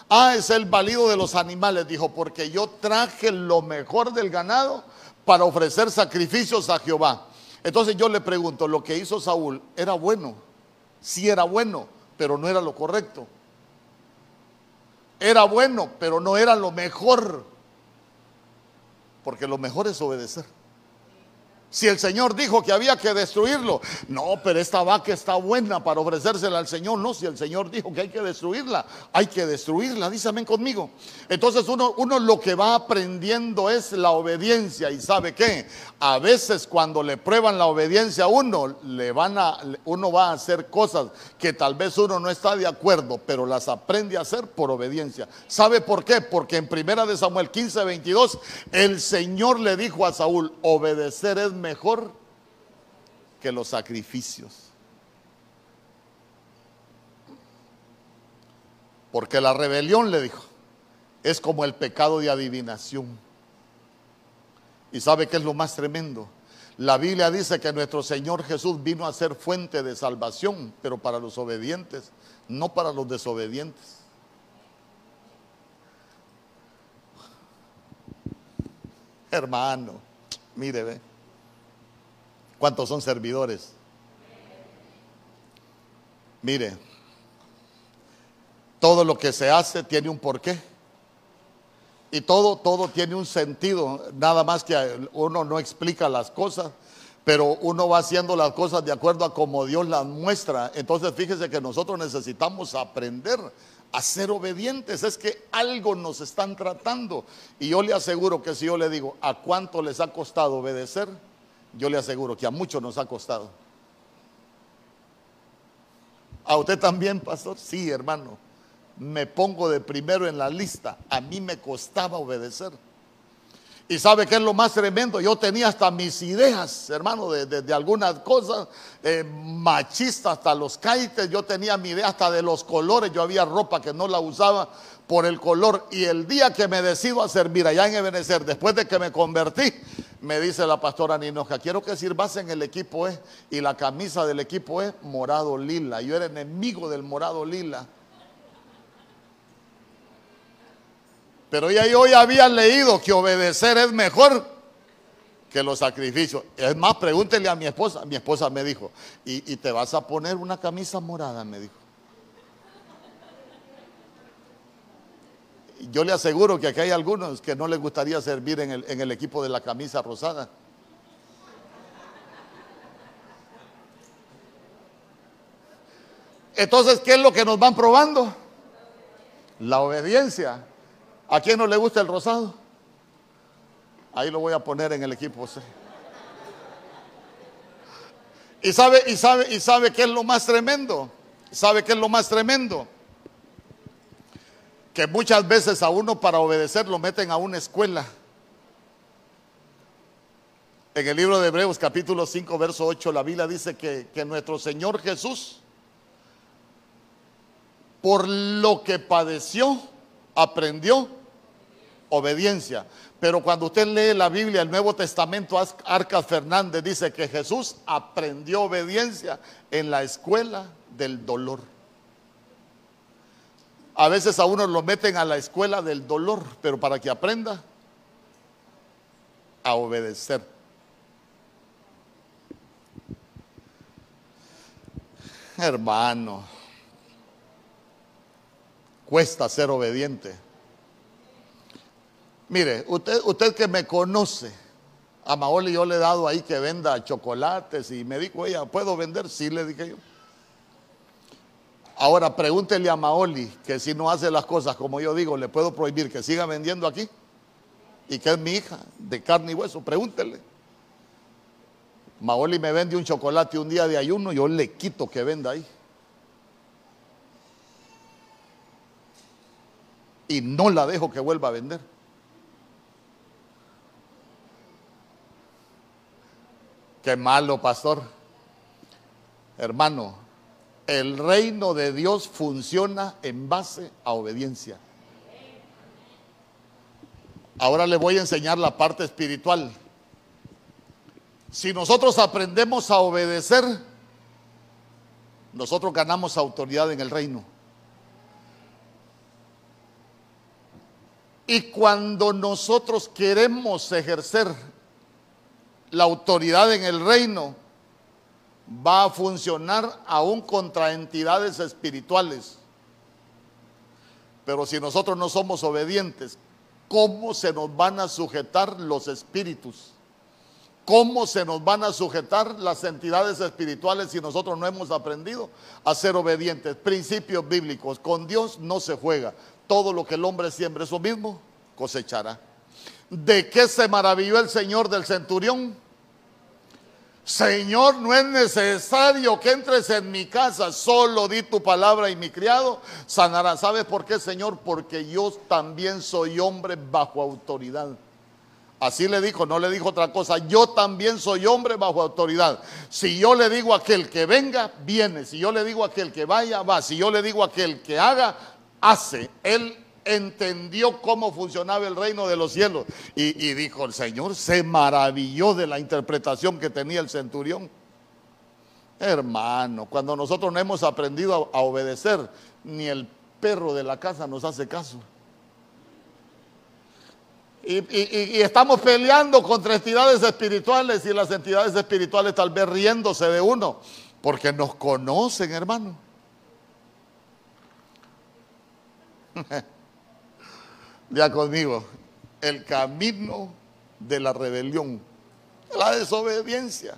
Ah, es el valido de los animales, dijo, porque yo traje lo mejor del ganado para ofrecer sacrificios a Jehová. Entonces yo le pregunto, lo que hizo Saúl era bueno, sí era bueno, pero no era lo correcto. Era bueno, pero no era lo mejor. Porque lo mejor es obedecer. Si el Señor dijo que había que destruirlo, no, pero esta vaca está buena para ofrecérsela al Señor. No, si el Señor dijo que hay que destruirla, hay que destruirla, dísame conmigo. Entonces uno, uno lo que va aprendiendo es la obediencia. ¿Y sabe qué? A veces cuando le prueban la obediencia a uno, le van a, uno va a hacer cosas que tal vez uno no está de acuerdo, pero las aprende a hacer por obediencia. ¿Sabe por qué? Porque en primera de Samuel 15, 22, el Señor le dijo a Saúl, obedecer es mejor que los sacrificios. Porque la rebelión, le dijo, es como el pecado de adivinación. ¿Y sabe qué es lo más tremendo? La Biblia dice que nuestro Señor Jesús vino a ser fuente de salvación, pero para los obedientes, no para los desobedientes. Hermano, mire, ve. ¿Cuántos son servidores? Mire, todo lo que se hace tiene un porqué. Y todo, todo tiene un sentido. Nada más que uno no explica las cosas, pero uno va haciendo las cosas de acuerdo a como Dios las muestra. Entonces fíjese que nosotros necesitamos aprender a ser obedientes. Es que algo nos están tratando. Y yo le aseguro que si yo le digo, ¿a cuánto les ha costado obedecer? Yo le aseguro que a muchos nos ha costado. ¿A usted también, pastor? Sí, hermano. Me pongo de primero en la lista. A mí me costaba obedecer. Y sabe qué es lo más tremendo. Yo tenía hasta mis ideas, hermano, de, algunas cosas eh, machistas, hasta los caites. Yo tenía mi idea hasta de los colores. Yo había ropa que no la usaba por el color. Y el día que me decido a servir allá en Ebenezer, después de que me convertí, me dice la pastora Ninoja, quiero que sirvas en el equipo E. Y la camisa del equipo E, morado lila. Yo era enemigo del morado lila. Pero ya yo ya había leído que obedecer es mejor que los sacrificios. Es más, pregúntele a mi esposa. Mi esposa me dijo, ¿y, te vas a poner una camisa morada? Me dijo. Yo le aseguro que aquí hay algunos que no les gustaría servir en el, en el equipo de la camisa rosada. Entonces, ¿qué es lo que nos van probando? La obediencia. ¿A quién no le gusta el rosado? Ahí lo voy a poner en el equipo. Y sabe, y sabe, y sabe qué es lo más tremendo. ¿Sabe qué es lo más tremendo? Que muchas veces a uno para obedecer lo meten a una escuela. En el libro de Hebreos capítulo 5, verso 8, la Biblia dice que, que nuestro Señor Jesús, por lo que padeció, aprendió obediencia. Pero cuando usted lee la Biblia, el Nuevo Testamento, Arcas Fernández dice que Jesús aprendió obediencia en la escuela del dolor. A veces a uno lo meten a la escuela del dolor, pero para que aprenda a obedecer. Hermano, cuesta ser obediente. Mire, usted, usted que me conoce, a Maoli yo le he dado ahí que venda chocolates y me dijo ella, ¿puedo vender? Sí, le dije yo. Ahora pregúntele a Maoli que si no hace las cosas como yo digo, le puedo prohibir que siga vendiendo aquí y que es mi hija de carne y hueso. Pregúntele. Maoli me vende un chocolate un día de ayuno, yo le quito que venda ahí. Y no la dejo que vuelva a vender. Qué malo, pastor. Hermano, El reino de Dios funciona en base a obediencia. Ahora le voy a enseñar la parte espiritual. Si nosotros aprendemos a obedecer, nosotros ganamos autoridad en el reino. Y cuando nosotros queremos ejercer la autoridad en el reino, va a funcionar aún contra entidades espirituales. Pero si nosotros no somos obedientes, ¿cómo se nos van a sujetar los espíritus? ¿Cómo se nos van a sujetar las entidades espirituales si nosotros no hemos aprendido a ser obedientes? Principios bíblicos. Con Dios no se juega. Todo lo que el hombre siembre, eso mismo cosechará. ¿De qué se maravilló el Señor del centurión? Señor, no es necesario que entres en mi casa, solo di tu palabra y mi criado sanará. ¿Sabes por qué, Señor? Porque yo también soy hombre bajo autoridad. Así le dijo, no le dijo otra cosa. Yo también soy hombre bajo autoridad. Si yo le digo a aquel que venga, viene. Si yo le digo a aquel que vaya, va. Si yo le digo a aquel que haga, hace. Él entendió cómo funcionaba el reino de los cielos. Y, dijo, el Señor se maravilló de la interpretación que tenía el centurión. Hermano, cuando nosotros no hemos aprendido a, obedecer, ni el perro de la casa nos hace caso. Y, y, estamos peleando contra entidades espirituales y las entidades espirituales tal vez riéndose de uno, porque nos conocen, hermano. Ya conmigo, el camino de la rebelión, la desobediencia.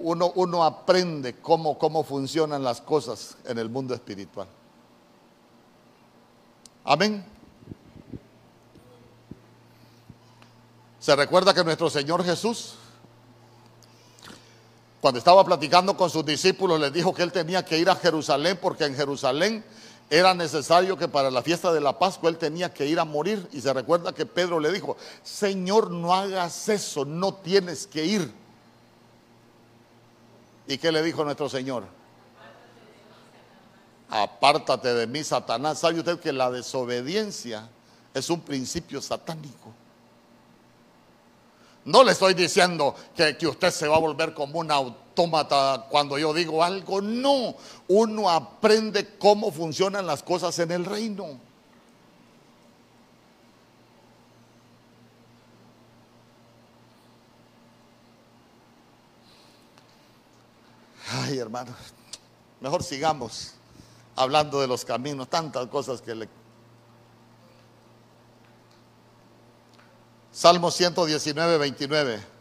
Uno, uno aprende cómo, cómo funcionan las cosas en el mundo espiritual. Amén. Se recuerda que nuestro Señor Jesús, cuando estaba platicando con sus discípulos, les dijo que él tenía que ir a Jerusalén porque en Jerusalén era necesario que para la fiesta de la Pascua él tenía que ir a morir. Y se recuerda que Pedro le dijo, Señor, no hagas eso, no tienes que ir. ¿Y qué le dijo nuestro Señor? Apártate de mí, Satanás. ¿Sabe usted que la desobediencia es un principio satánico? No le estoy diciendo que, que usted se va a volver como un auto cuando yo digo algo. No, uno aprende cómo funcionan las cosas en el reino. Ay, hermano, mejor sigamos hablando de los caminos, tantas cosas que le... Salmo 119, 29.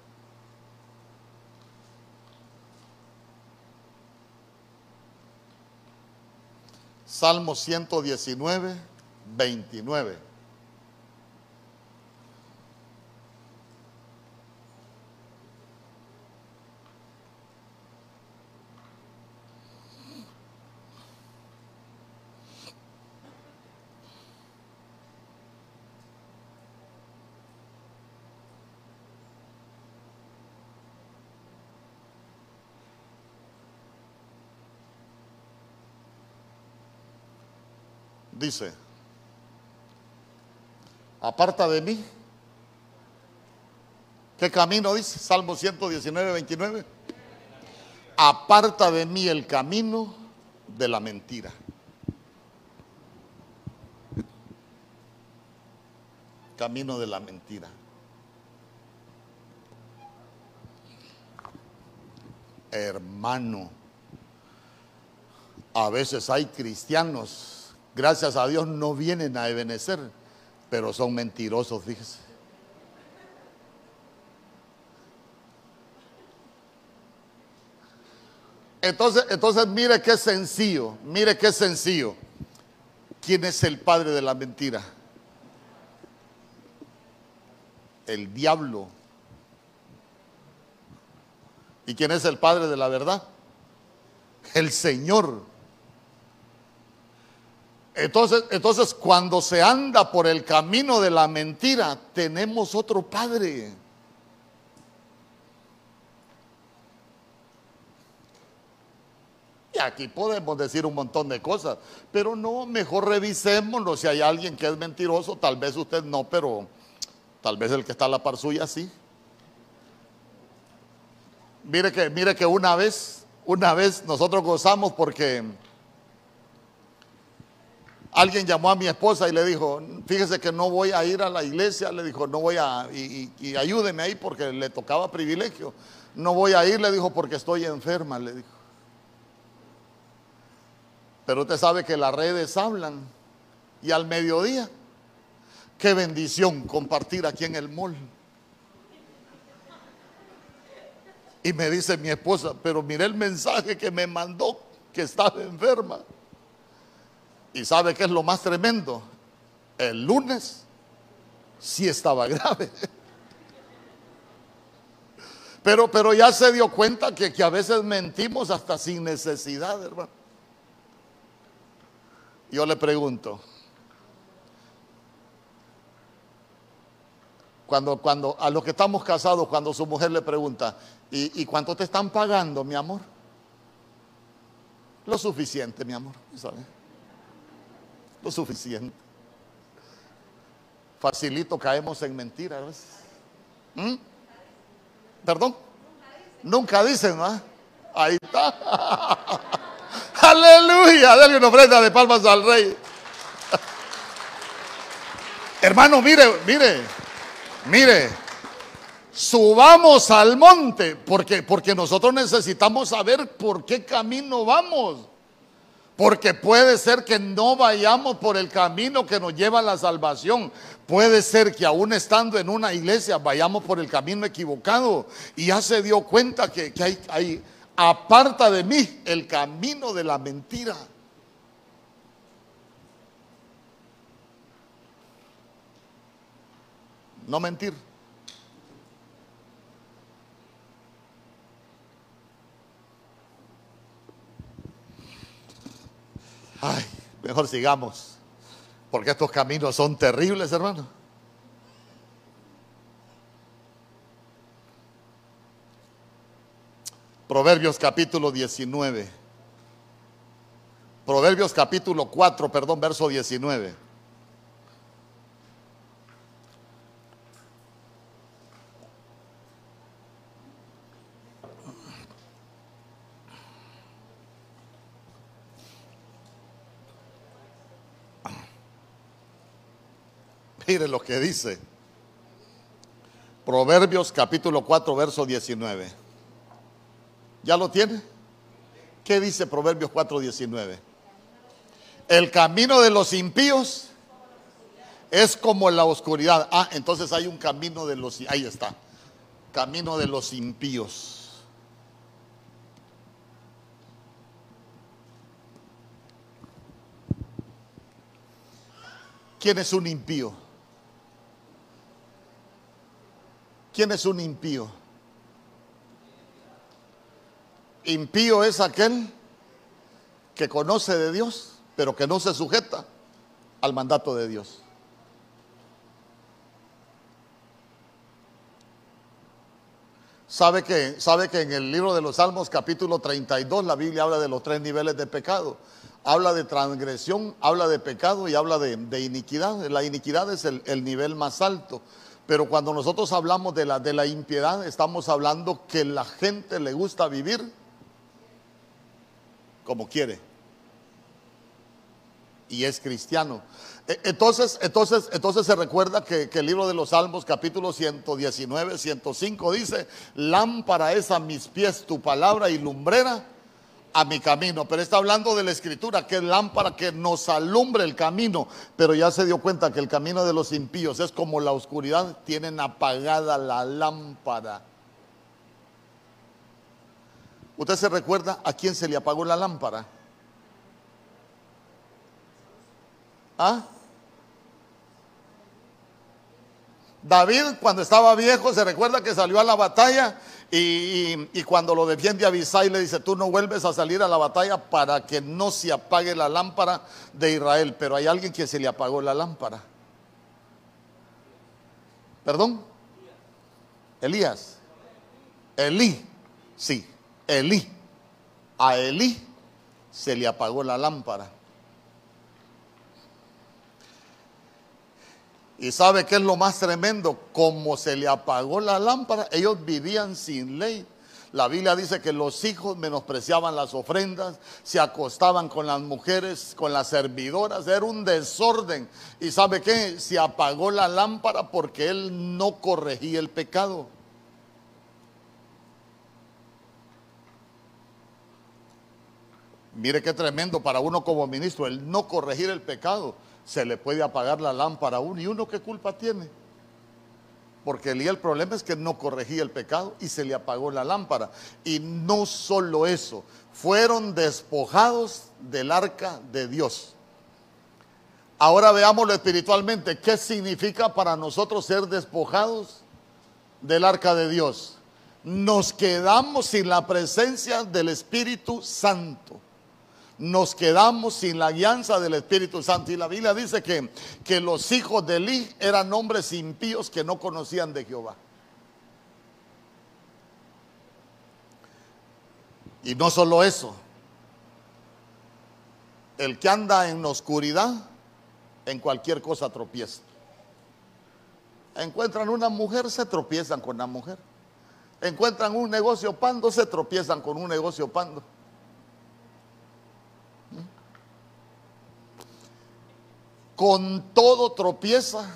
Salmo 119, 29. Dice, aparta de mí. ¿Qué camino dice? Salmo 119, 29. Aparta de mí el camino de la mentira. Camino de la mentira. Hermano, a veces hay cristianos gracias a Dios no vienen a ebenecer, pero son mentirosos, fíjese. Entonces, entonces mire qué sencillo, mire qué sencillo. ¿Quién es el padre de la mentira? El diablo. ¿Y quién es el padre de la verdad? El Señor. Entonces, entonces, cuando se anda por el camino de la mentira, tenemos otro Padre. Y aquí podemos decir un montón de cosas, pero no, mejor revisémoslo. Si hay alguien que es mentiroso, tal vez usted no, pero tal vez el que está a la par suya sí. Mire que, mire que una vez, una vez nosotros gozamos porque alguien llamó a mi esposa y le dijo, fíjese que no voy a ir a la iglesia, le dijo, no voy a, y, y ayúdeme ahí porque le tocaba privilegio. No voy a ir, le dijo, porque estoy enferma, le dijo. Pero usted sabe que las redes hablan. Y al mediodía, qué bendición compartir aquí en el mall. Y me dice mi esposa, pero mire el mensaje que me mandó que estaba enferma. Y sabe qué es lo más tremendo. El lunes sí estaba grave. Pero, pero ya se dio cuenta que, que a veces mentimos hasta sin necesidad, hermano. Yo le pregunto, cuando, cuando a los que estamos casados, cuando su mujer le pregunta, ¿y, cuánto te están pagando, mi amor? Lo suficiente, mi amor, ¿sabe? Suficiente. Facilito caemos en mentiras. ¿Mm? ¿Perdón? Nunca dicen, ¿no? Ahí está. Aleluya. Dale una ofrenda de palmas al rey. Hermano, mire, mire, mire. Subamos al monte porque, porque nosotros necesitamos saber por qué camino vamos. Porque puede ser que no vayamos por el camino que nos lleva a la salvación. Puede ser que aún estando en una iglesia vayamos por el camino equivocado. Y ya se dio cuenta que, hay, aparta de mí el camino de la mentira. No mentir. Ay, mejor sigamos, porque estos caminos son terribles, hermano. Proverbios capítulo 19. Proverbios capítulo 4, perdón, verso 19. Mire lo que dice. Proverbios capítulo 4, verso 19. ¿Ya lo tiene? ¿Qué dice Proverbios 4:19? El camino de los impíos es como la oscuridad. Ah, entonces hay un camino de los... Ahí está. Camino de los impíos. ¿Quién es un impío? ¿Quién es un impío? Impío es aquel que conoce de Dios, pero que no se sujeta al mandato de Dios. Sabe que, sabe que en el libro de los Salmos capítulo 32 la Biblia habla de los tres niveles de pecado. Habla de transgresión, habla de pecado y habla de, iniquidad. La iniquidad es el, el, nivel más alto. Pero cuando nosotros hablamos de la, de la impiedad, estamos hablando que la gente le gusta vivir como quiere. Y es cristiano. E, entonces, entonces, entonces se recuerda que, el libro de los Salmos, capítulo 119, 105, dice, lámpara es a mis pies tu palabra y lumbrera a mi camino. Pero está hablando de la escritura, que es lámpara que nos alumbre el camino. Pero ya se dio cuenta que el camino de los impíos es como la oscuridad, tienen apagada la lámpara. ¿Usted se recuerda a quién se le apagó la lámpara? ¿Ah? David cuando estaba viejo se recuerda que salió a la batalla y, cuando lo defiende Abisai le dice, tú no vuelves a salir a la batalla para que no se apague la lámpara de Israel. Pero hay alguien que se le apagó la lámpara. ¿Perdón? Elías. Elí. Sí. Elí. A Elí se le apagó la lámpara. Y sabe qué es lo más tremendo, como se le apagó la lámpara, ellos vivían sin ley. La Biblia dice que los hijos menospreciaban las ofrendas, se acostaban con las mujeres, con las servidoras, era un desorden. Y sabe qué, se apagó la lámpara porque él no corregía el pecado. Mire qué tremendo para uno como ministro, el no corregir el pecado. Se le puede apagar la lámpara a uno y uno qué culpa tiene. Porque el problema es que no corregía el pecado y se le apagó la lámpara. Y no solo eso, fueron despojados del arca de Dios. Ahora veámoslo espiritualmente. ¿Qué significa para nosotros ser despojados del arca de Dios? Nos quedamos sin la presencia del Espíritu Santo nos quedamos sin la guianza del Espíritu Santo. Y la Biblia dice que, que los hijos de Eli eran hombres impíos que no conocían de Jehová. Y no solo eso, el que anda en oscuridad, en cualquier cosa tropieza. Encuentran una mujer, se tropiezan con la mujer. Encuentran un negocio pando, se tropiezan con un negocio pando. Con todo tropieza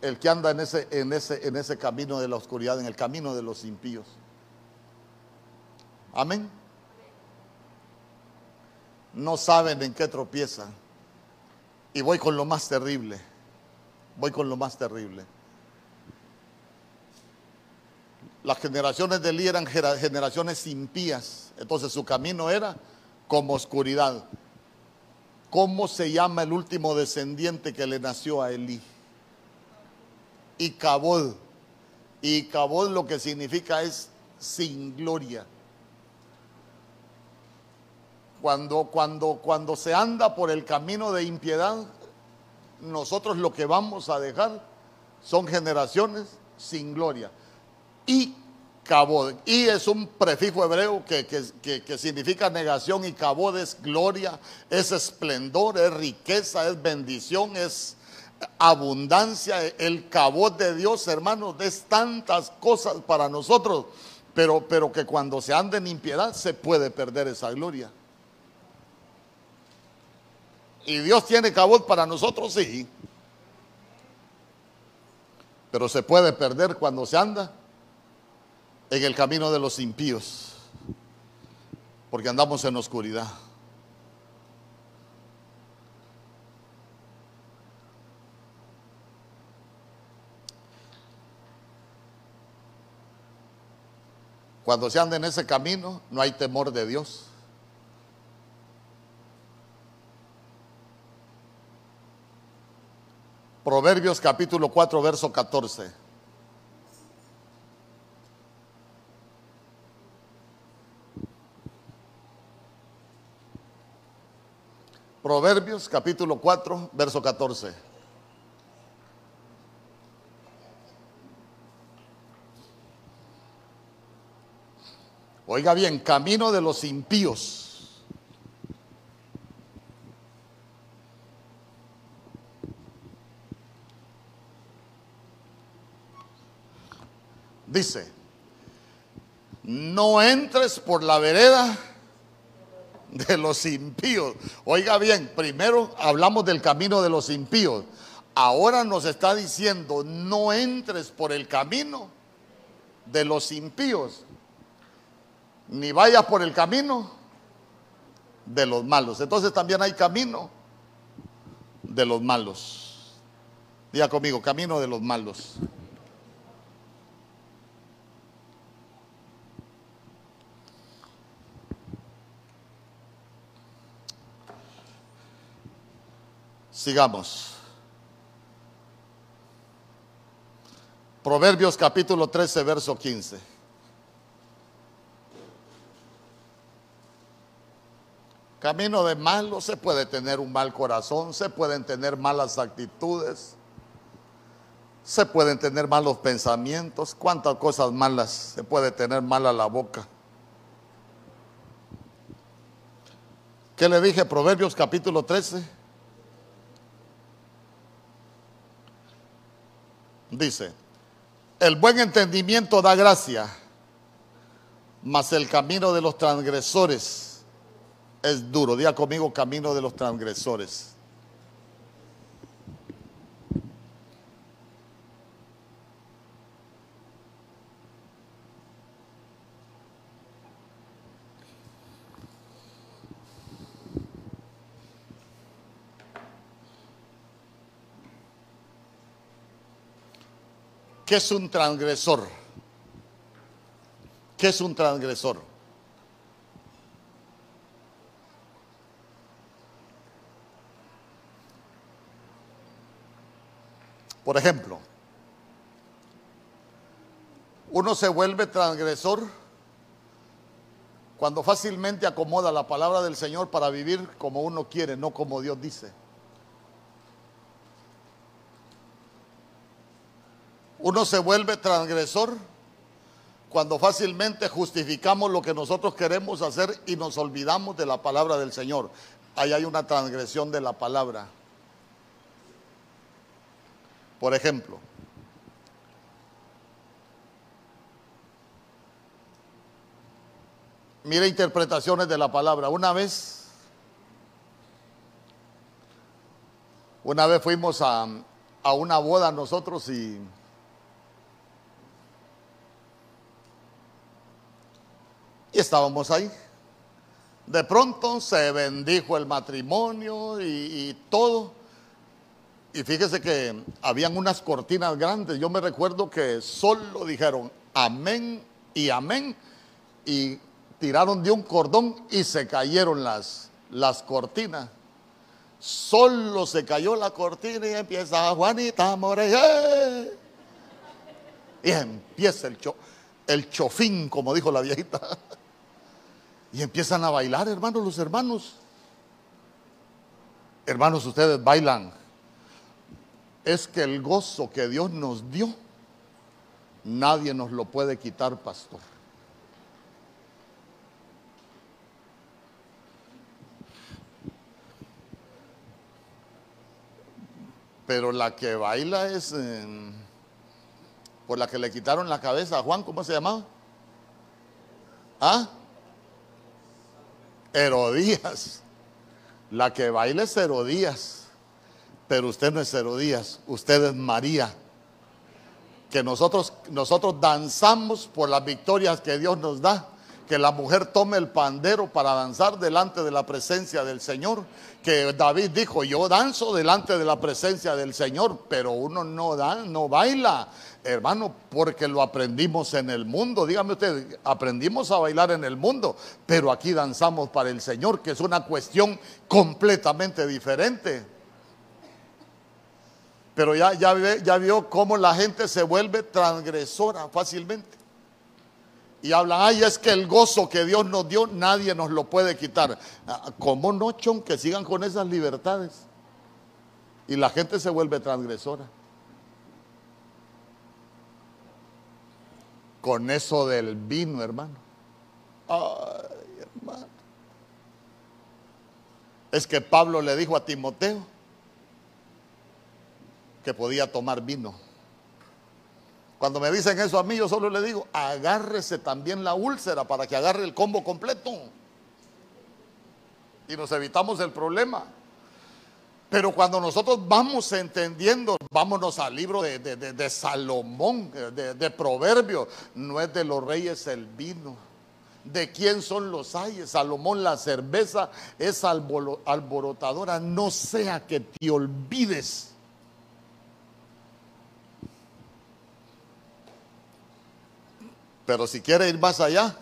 el que anda en ese, en ese, en ese camino de la oscuridad, en el camino de los impíos. Amén. No saben en qué tropiezan. Y voy con lo más terrible. Voy con lo más terrible. Las generaciones de Eli eran generaciones impías. Entonces su camino era como oscuridad. ¿Cómo se llama el último descendiente que le nació a Elí? Y Cabod. Y Cabod lo que significa es sin gloria. Cuando, cuando, cuando se anda por el camino de impiedad, nosotros lo que vamos a dejar son generaciones sin gloria. Y Y es un prefijo hebreo que, significa negación y Cabod es gloria, es esplendor, es riqueza, es bendición, es abundancia. El Cabod de Dios, hermanos, es tantas cosas para nosotros, pero, pero que cuando se anda en impiedad se puede perder esa gloria. Y Dios tiene Cabod para nosotros, sí. Pero se puede perder cuando se anda en el camino de los impíos, porque andamos en oscuridad. Cuando se anda en ese camino, no hay temor de Dios. Proverbios capítulo 4, verso 14. Proverbios capítulo 4, verso 14. Oiga bien, camino de los impíos. Dice, no entres por la vereda de los impíos. Oiga bien, primero hablamos del camino de los impíos. Ahora nos está diciendo, no entres por el camino de los impíos, ni vayas por el camino de los malos. Entonces también hay camino de los malos. Diga conmigo, camino de los malos. Sigamos. Proverbios capítulo 13, verso 15. Camino de malo, se puede tener un mal corazón, se pueden tener malas actitudes, se pueden tener malos pensamientos, cuántas cosas malas se puede tener mala la boca. ¿Qué le dije? Proverbios capítulo 13. Dice, el buen entendimiento da gracia, mas el camino de los transgresores es duro. Diga conmigo, camino de los transgresores. ¿Qué es un transgresor? ¿Qué es un transgresor? Por ejemplo, uno se vuelve transgresor cuando fácilmente acomoda la palabra del Señor para vivir como uno quiere, no como Dios dice. Uno se vuelve transgresor cuando fácilmente justificamos lo que nosotros queremos hacer y nos olvidamos de la palabra del Señor. Ahí hay una transgresión de la palabra. Por ejemplo, mire interpretaciones de la palabra. Una vez, una vez fuimos a, a una boda nosotros y Y estábamos ahí. De pronto se bendijo el matrimonio y, todo. Y fíjese que habían unas cortinas grandes. Yo me recuerdo que solo dijeron amén y amén. Y tiraron de un cordón y se cayeron las, las cortinas. Solo se cayó la cortina y empieza Juanita More. Y empieza el, el chofín, como dijo la viejita. Y empiezan a bailar, hermanos, los hermanos. Hermanos, ustedes bailan. Es que el gozo que Dios nos dio, nadie nos lo puede quitar, pastor. Pero la que baila es por la que le quitaron la cabeza a Juan, ¿cómo se llamaba? ¿Ah? Herodías. La que baila es Herodías. Pero usted no es Herodías, usted es María. Que nosotros, nosotros danzamos por las victorias que Dios nos da que la mujer tome el pandero para danzar delante de la presencia del Señor. Que David dijo, yo danzo delante de la presencia del Señor, pero uno no, da, no baila, hermano, porque lo aprendimos en el mundo. Dígame usted, aprendimos a bailar en el mundo, pero aquí danzamos para el Señor, que es una cuestión completamente diferente. Pero ya, ya, ya vio cómo la gente se vuelve transgresora fácilmente y hablan, ay, es que el gozo que Dios nos dio, nadie nos lo puede quitar. Ah, ¿Cómo no, chon, que sigan con esas libertades? Y la gente se vuelve transgresora. Con eso del vino, hermano. Ay, hermano. Es que Pablo le dijo a Timoteo que podía tomar vino. Cuando me dicen eso a mí, yo solo le digo, agárrese también la úlcera para que agarre el combo completo. Y nos evitamos el problema. Pero cuando nosotros vamos entendiendo, vámonos al libro de, Salomón, de, de Proverbios, no es de los reyes el vino. ¿De quién son los ayes? Salomón, la cerveza es alborotadora. No sea que te olvides Pero si quiere ir más allá,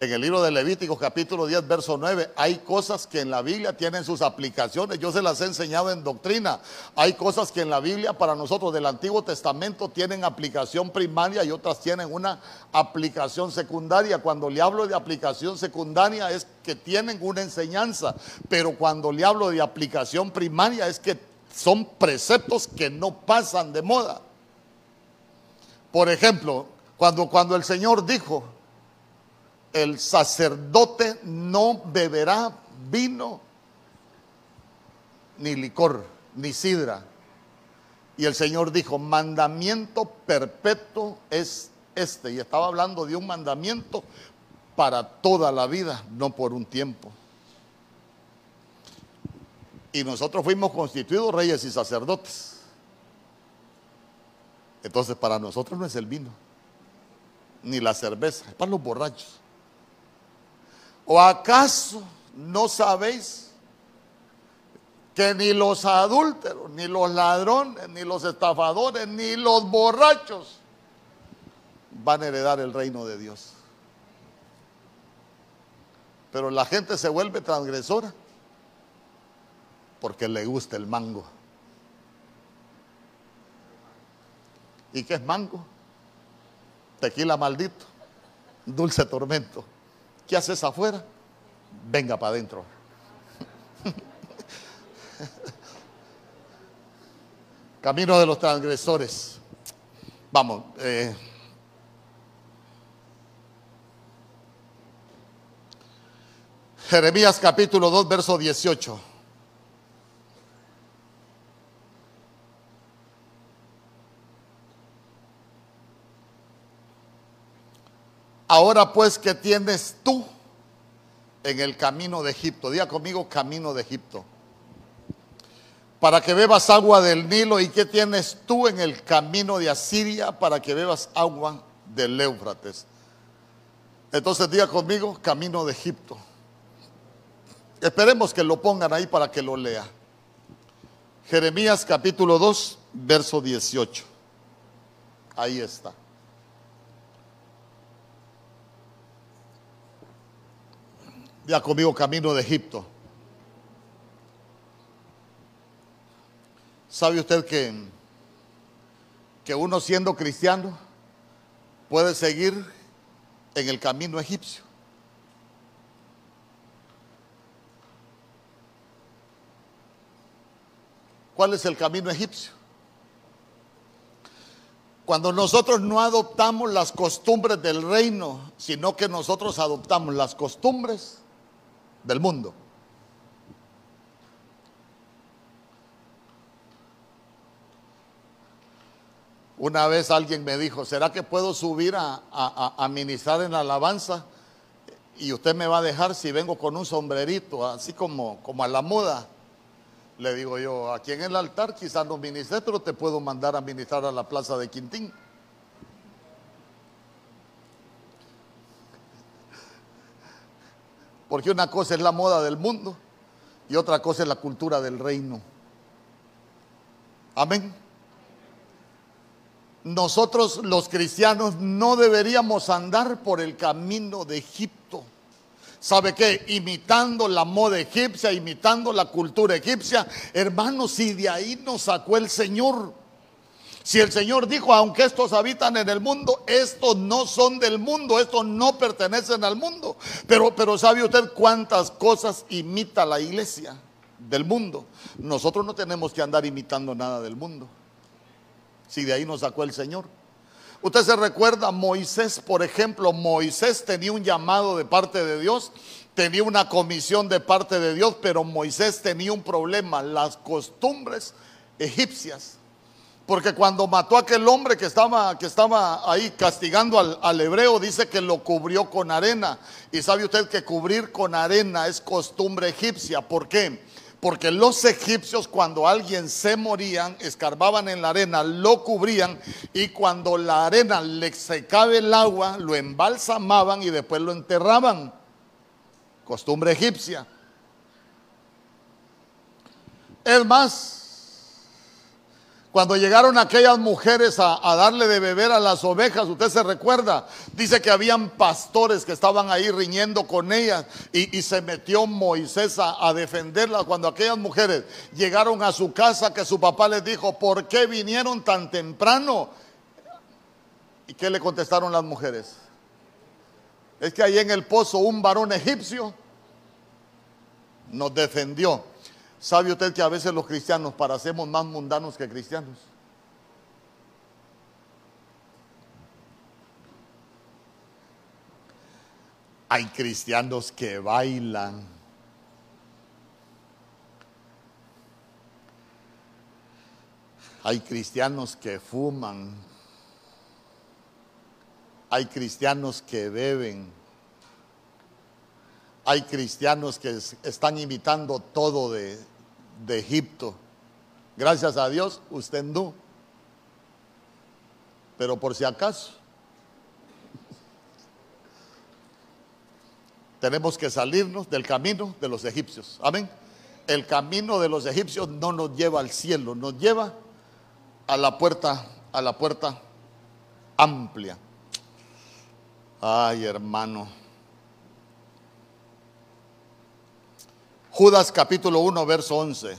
en el libro de Levíticos capítulo 10, verso 9, hay cosas que en la Biblia tienen sus aplicaciones. Yo se las he enseñado en doctrina. Hay cosas que en la Biblia para nosotros del Antiguo Testamento tienen aplicación primaria y otras tienen una aplicación secundaria. Cuando le hablo de aplicación secundaria es que tienen una enseñanza, pero cuando le hablo de aplicación primaria es que son preceptos que no pasan de moda. Por ejemplo, cuando, cuando el Señor dijo, el sacerdote no beberá vino, ni licor, ni sidra. Y el Señor dijo, mandamiento perpetuo es este. Y estaba hablando de un mandamiento para toda la vida, no por un tiempo. Y nosotros fuimos constituidos reyes y sacerdotes. Entonces para nosotros no es el vino, ni la cerveza, es para los borrachos. ¿O acaso no sabéis que ni los adúlteros, ni los ladrones, ni los estafadores, ni los borrachos van a heredar el reino de Dios? Pero la gente se vuelve transgresora porque le gusta el mango. ¿Y qué es mango? Tequila maldito, dulce tormento. ¿Qué haces afuera? Venga para adentro. Camino de los transgresores. Vamos. Eh. Jeremías capítulo 2, verso 18. Ahora pues, ¿qué tienes tú en el camino de Egipto? Diga conmigo, camino de Egipto. Para que bebas agua del Nilo. ¿Y qué tienes tú en el camino de Asiria para que bebas agua del Éufrates? Entonces diga conmigo, camino de Egipto. Esperemos que lo pongan ahí para que lo lea. Jeremías capítulo 2, verso 18. Ahí está. Ya conmigo camino de Egipto. ¿Sabe usted que, que uno siendo cristiano puede seguir en el camino egipcio? ¿Cuál es el camino egipcio? Cuando nosotros no adoptamos las costumbres del reino, sino que nosotros adoptamos las costumbres del mundo. Una vez alguien me dijo, ¿será que puedo subir a, a, ministrar en la alabanza? Y usted me va a dejar si vengo con un sombrerito, así como, como a la moda. Le digo yo, aquí en el altar quizás no ministré, pero te puedo mandar a ministrar a la plaza de Quintín. Porque una cosa es la moda del mundo y otra cosa es la cultura del reino. Amén. Nosotros los cristianos no deberíamos andar por el camino de Egipto. ¿Sabe qué? Imitando la moda egipcia, imitando la cultura egipcia. Hermanos, si de ahí nos sacó el Señor. Si el Señor dijo, aunque estos habitan en el mundo, estos no son del mundo, estos no pertenecen al mundo. Pero, pero ¿sabe usted cuántas cosas imita la iglesia del mundo? Nosotros no tenemos que andar imitando nada del mundo. Si de ahí nos sacó el Señor. Usted se recuerda, Moisés, por ejemplo, Moisés tenía un llamado de parte de Dios, tenía una comisión de parte de Dios, pero Moisés tenía un problema, las costumbres egipcias porque cuando mató a aquel hombre que estaba, que estaba ahí castigando al, al, hebreo, dice que lo cubrió con arena. Y sabe usted que cubrir con arena es costumbre egipcia. ¿Por qué? Porque los egipcios cuando alguien se morían, escarbaban en la arena, lo cubrían y cuando la arena le secaba el agua, lo embalsamaban y después lo enterraban. Costumbre egipcia. Es más, cuando llegaron aquellas mujeres a, darle de beber a las ovejas, usted se recuerda, dice que habían pastores que estaban ahí riñendo con ellas y, se metió Moisés a, a, defenderlas. Cuando aquellas mujeres llegaron a su casa, que su papá les dijo, ¿por qué vinieron tan temprano? ¿Y qué le contestaron las mujeres? Es que ahí en el pozo un varón egipcio nos defendió. ¿Sabe usted que a veces los cristianos parecemos más mundanos que cristianos? Hay cristianos que bailan. Hay cristianos que fuman. Hay cristianos que beben. Hay cristianos que están imitando todo de, de Egipto. Gracias a Dios, usted no. Pero por si acaso, tenemos que salirnos del camino de los egipcios. Amén. El camino de los egipcios no nos lleva al cielo, nos lleva a la puerta, a la puerta amplia. Ay, hermano. Judas capítulo 1, verso 11.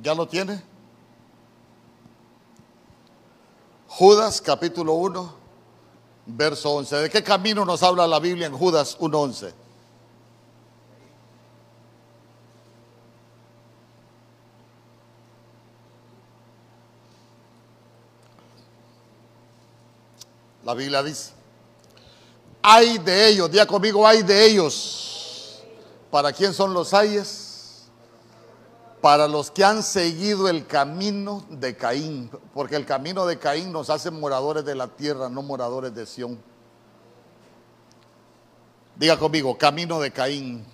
¿Ya lo tiene? Judas capítulo 1, verso 11. ¿De qué camino nos habla la Biblia en Judas 1.11? La Biblia dice, hay de ellos, día conmigo, hay de ellos. ¿Para quién son los ayes? Para los que han seguido el camino de Caín, porque el camino de Caín nos hace moradores de la tierra, no moradores de Sión. Diga conmigo, camino de Caín.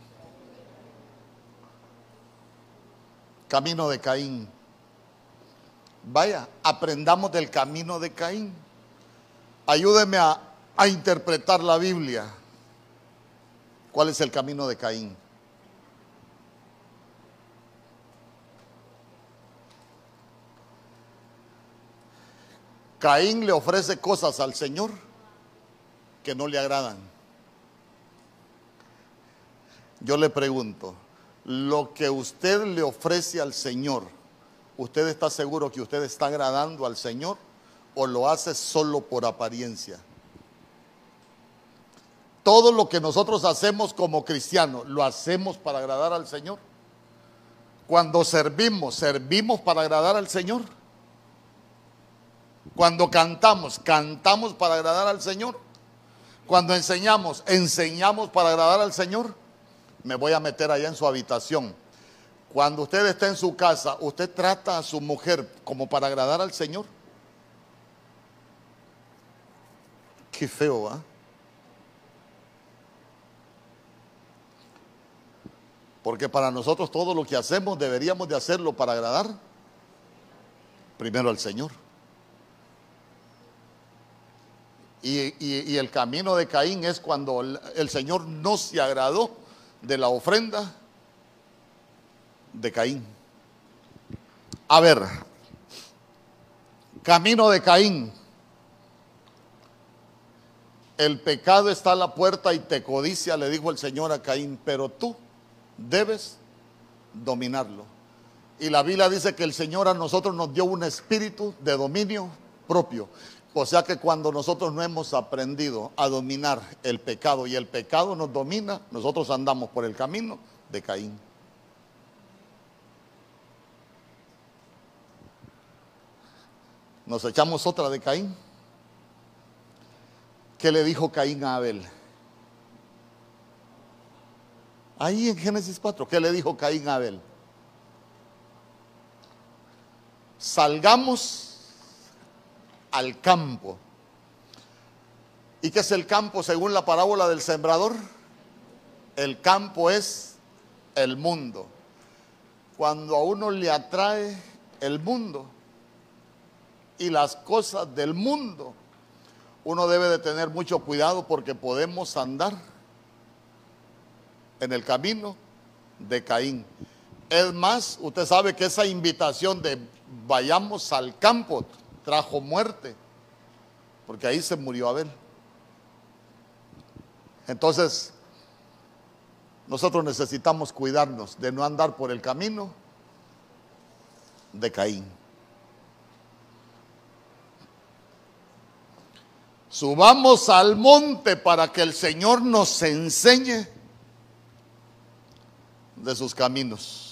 Camino de Caín. Vaya, aprendamos del camino de Caín. Ayúdeme a, a interpretar la Biblia. ¿Cuál es el camino de Caín? Caín le ofrece cosas al Señor que no le agradan. Yo le pregunto, lo que usted le ofrece al Señor, ¿usted está seguro que usted está agradando al Señor o lo hace solo por apariencia? Todo lo que nosotros hacemos como cristianos, ¿lo hacemos para agradar al Señor? Cuando servimos, ¿servimos para agradar al Señor? Cuando cantamos, cantamos para agradar al Señor. Cuando enseñamos, enseñamos para agradar al Señor. Me voy a meter allá en su habitación. Cuando usted está en su casa, usted trata a su mujer como para agradar al Señor. Qué feo, ¿ah? Porque para nosotros todo lo que hacemos deberíamos de hacerlo para agradar primero al Señor. Y, el camino de Caín es cuando el, Señor no se agradó de la ofrenda de Caín. A ver, camino de Caín. El pecado está a la puerta y te codicia, le dijo el Señor a Caín, pero tú debes dominarlo. Y la Biblia dice que el Señor a nosotros nos dio un espíritu de dominio propio. O sea que cuando nosotros no hemos aprendido a dominar el pecado y el pecado nos domina, nosotros andamos por el camino de Caín. Nos echamos otra de Caín. ¿Qué le dijo Caín a Abel? Ahí en Génesis 4, ¿qué le dijo Caín a Abel? Salgamos al campo. ¿Y qué es el campo según la parábola del sembrador? El campo es el mundo. Cuando a uno le atrae el mundo y las cosas del mundo, uno debe de tener mucho cuidado porque podemos andar en el camino de Caín. Es más, usted sabe que esa invitación de vayamos al campo, trajo muerte, porque ahí se murió Abel. Entonces, nosotros necesitamos cuidarnos de no andar por el camino de Caín. Subamos al monte para que el Señor nos enseñe de sus caminos.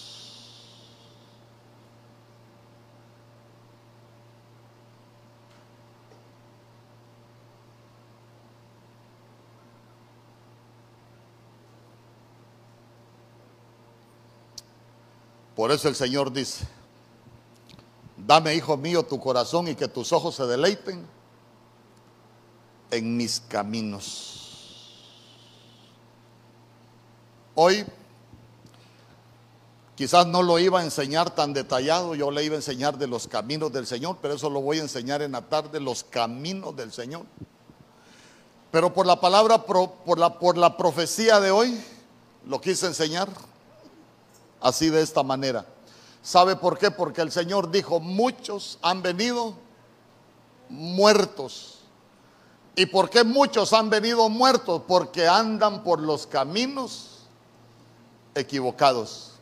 Por eso el Señor dice, dame, hijo mío, tu corazón y que tus ojos se deleiten en mis caminos. Hoy quizás no lo iba a enseñar tan detallado, yo le iba a enseñar de los caminos del Señor, pero eso lo voy a enseñar en la tarde, los caminos del Señor. Pero por la palabra, por la, por la profecía de hoy, lo quise enseñar así de esta manera. ¿Sabe por qué? Porque el Señor dijo, muchos han venido muertos. ¿Y por qué muchos han venido muertos? Porque andan por los caminos equivocados.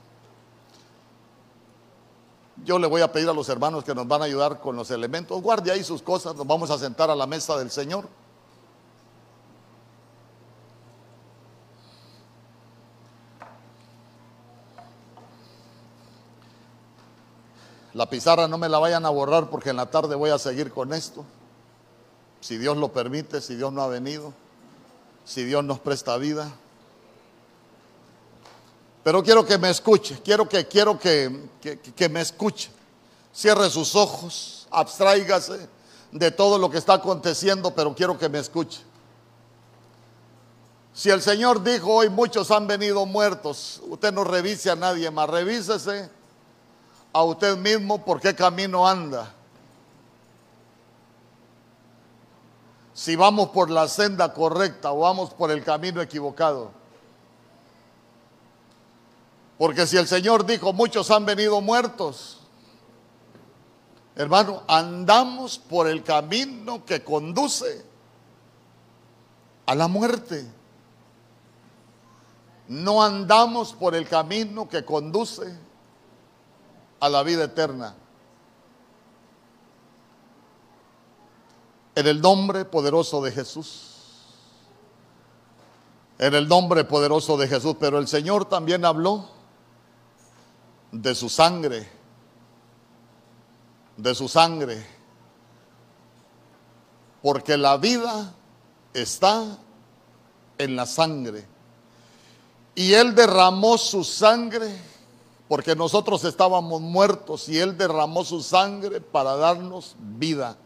Yo le voy a pedir a los hermanos que nos van a ayudar con los elementos. Guarde ahí sus cosas, nos vamos a sentar a la mesa del Señor. La pizarra no me la vayan a borrar porque en la tarde voy a seguir con esto. Si Dios lo permite, si Dios no ha venido, si Dios nos presta vida. Pero quiero que me escuche, quiero que, quiero que, que, me escuche. Cierre sus ojos, abstráigase de todo lo que está aconteciendo, pero quiero que me escuche. Si el Señor dijo hoy muchos han venido muertos, usted no revise a nadie más, revísese a usted mismo por qué camino anda. Si vamos por la senda correcta o vamos por el camino equivocado. Porque si el Señor dijo, muchos han venido muertos, hermano, andamos por el camino que conduce a la muerte. No andamos por el camino que conduce a la vida eterna. En el nombre poderoso de Jesús. En el nombre poderoso de Jesús. Pero el Señor también habló de su sangre. De su sangre. Porque la vida está en la sangre. Y Él derramó su sangre porque nosotros estábamos muertos y Él derramó su sangre para darnos vida.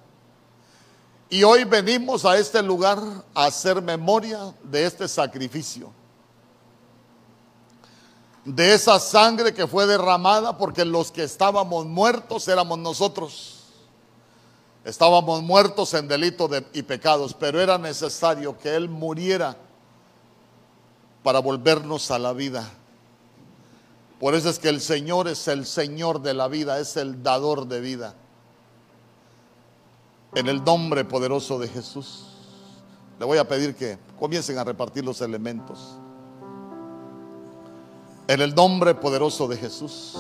Y hoy venimos a este lugar a hacer memoria de este sacrificio. De esa sangre que fue derramada porque los que estábamos muertos éramos nosotros. Estábamos muertos en delito y pecados, pero era necesario que Él muriera para volvernos a la vida. Por eso es que el Señor es el Señor de la vida, es el dador de vida. En el nombre poderoso de Jesús, le voy a pedir que comiencen a repartir los elementos. En el nombre poderoso de Jesús.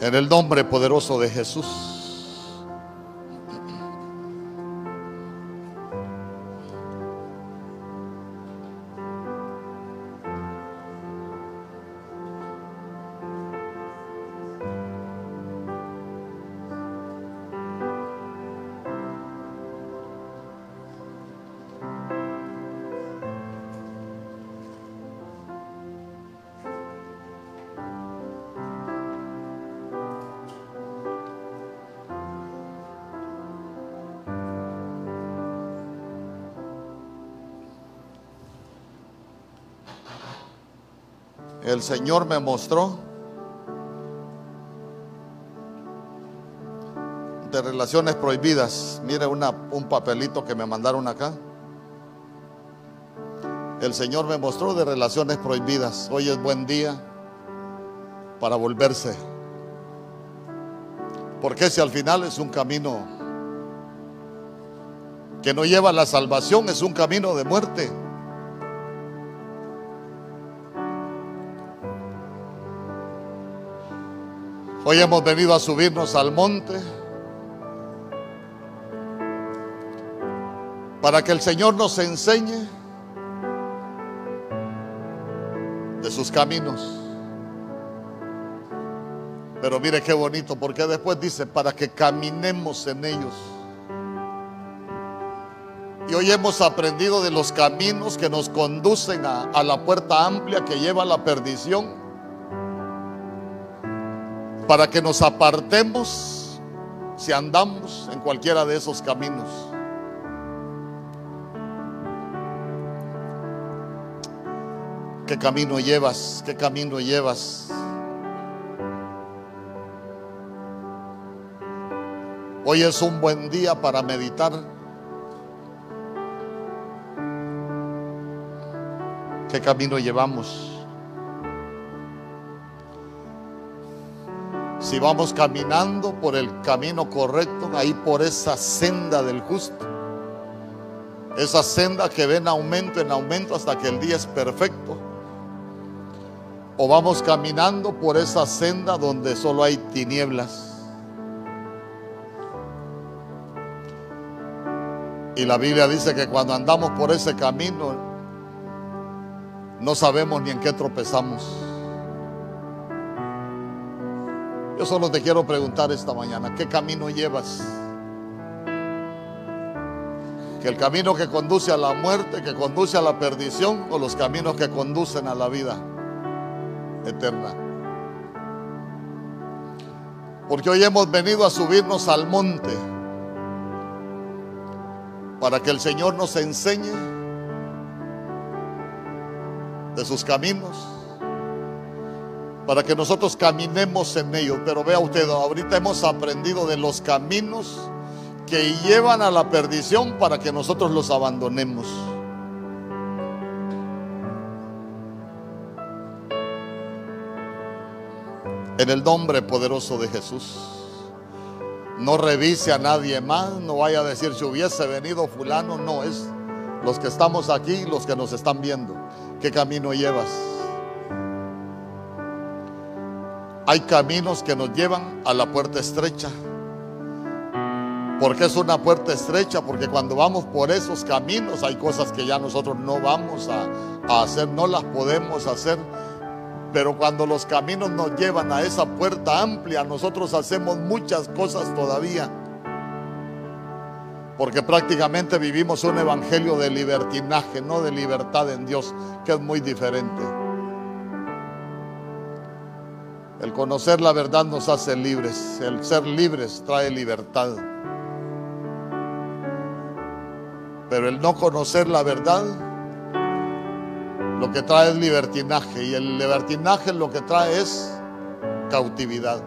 En el nombre poderoso de Jesús. Señor me mostró de relaciones prohibidas. Mire una, un papelito que me mandaron acá. el Señor me mostró de relaciones prohibidas. Hoy es buen día para volverse. Porque si al final es un camino que no lleva a la salvación, es un camino de muerte. Hoy hemos venido a subirnos al monte para que el Señor nos enseñe de sus caminos. Pero mire qué bonito, porque después dice, para que caminemos en ellos. Y hoy hemos aprendido de los caminos que nos conducen a, a la puerta amplia que lleva a la perdición. Para que nos apartemos si andamos en cualquiera de esos caminos. ¿Qué camino llevas? ¿Qué camino llevas? Hoy es un buen día para meditar. ¿Qué camino llevamos? Si vamos caminando por el camino correcto, ahí por esa senda del justo, esa senda que ven aumento en aumento hasta que el día es perfecto, o vamos caminando por esa senda donde solo hay tinieblas. Y la Biblia dice que cuando andamos por ese camino, no sabemos ni en qué tropezamos. Yo solo te quiero preguntar esta mañana, ¿qué camino llevas? Que el camino que conduce a la muerte, que conduce a la perdición, o los caminos que conducen a la vida eterna. Porque hoy hemos venido a subirnos al monte para que el Señor nos enseñe de sus caminos, para que nosotros caminemos en ellos. Pero vea usted, ahorita hemos aprendido de los caminos que llevan a la perdición para que nosotros los abandonemos. En el nombre poderoso de Jesús. No revise a nadie más, no vaya a decir si hubiese venido fulano, no es los que estamos aquí, los que nos están viendo. ¿Qué camino llevas? Hay caminos que nos llevan a la puerta estrecha. ¿Por qué es una puerta estrecha? Porque cuando vamos por esos caminos hay cosas que ya nosotros no vamos a, a hacer, no las podemos hacer pero cuando los caminos nos llevan a esa puerta amplia, nosotros hacemos muchas cosas todavía. Porque prácticamente vivimos un evangelio de libertinaje, no de libertad en Dios, que es muy diferente. El conocer la verdad nos hace libres. El ser libres trae libertad. Pero el no conocer la verdad lo que trae es libertinaje y el libertinaje lo que trae es cautividad.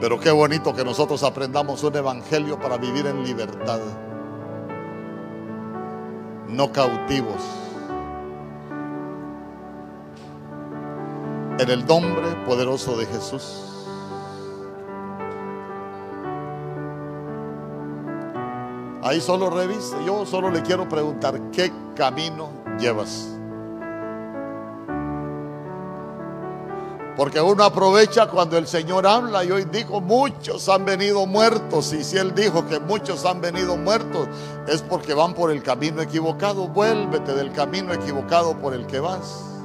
Pero qué bonito que nosotros aprendamos un evangelio para vivir en libertad, no cautivos. En el nombre poderoso de Jesús. Ahí solo revise. Yo solo le quiero preguntar, ¿qué camino llevas? Porque uno aprovecha cuando el Señor habla y hoy dijo, muchos han venido muertos. Y si Él dijo que muchos han venido muertos, es porque van por el camino equivocado. Vuélvete del camino equivocado por el que vas.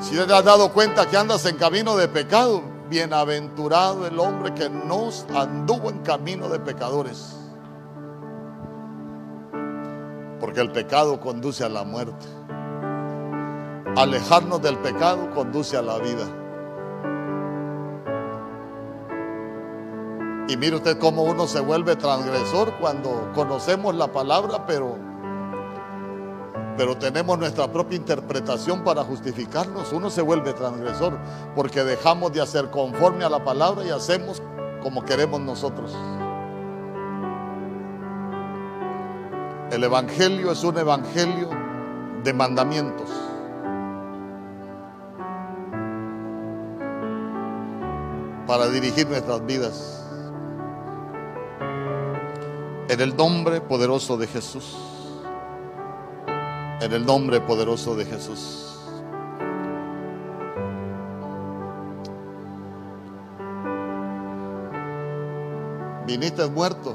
Si te has dado cuenta que andas en camino de pecado, bienaventurado el hombre que no anduvo en camino de pecadores. Porque el pecado conduce a la muerte. Alejarnos del pecado conduce a la vida. Y mire usted cómo uno se vuelve transgresor cuando conocemos la palabra, pero, pero tenemos nuestra propia interpretación para justificarnos. Uno se vuelve transgresor porque dejamos de hacer conforme a la palabra y hacemos como queremos nosotros. El Evangelio es un Evangelio de mandamientos. Para dirigir nuestras vidas. En el nombre poderoso de Jesús. En el nombre poderoso de Jesús. Viniste muerto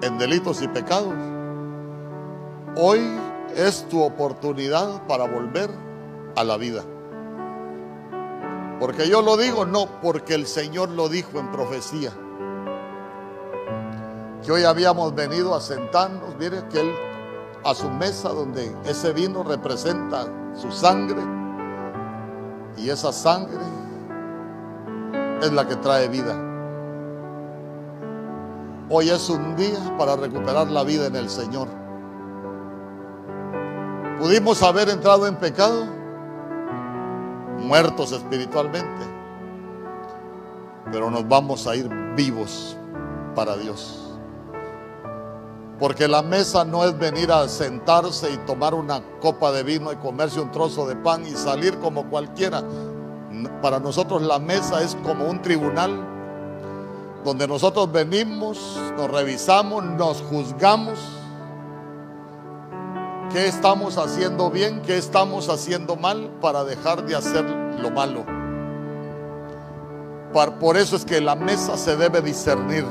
en delitos y pecados. Hoy es tu oportunidad para volver a la vida. Porque yo lo digo, no, porque el Señor lo dijo en profecía. Que hoy habíamos venido a sentarnos, mire que Él a su mesa donde ese vino representa su sangre y esa sangre es la que trae vida. Hoy es un día para recuperar la vida en el Señor. Pudimos haber entrado en pecado, muertos espiritualmente, pero nos vamos a ir vivos para Dios. Porque la mesa no es venir a sentarse y tomar una copa de vino y comerse un trozo de pan y salir como cualquiera. Para nosotros la mesa es como un tribunal donde nosotros venimos, nos revisamos, nos juzgamos. ¿Qué estamos haciendo bien? ¿Qué estamos haciendo mal para dejar de hacer lo malo? Por eso es que la mesa se debe discernir.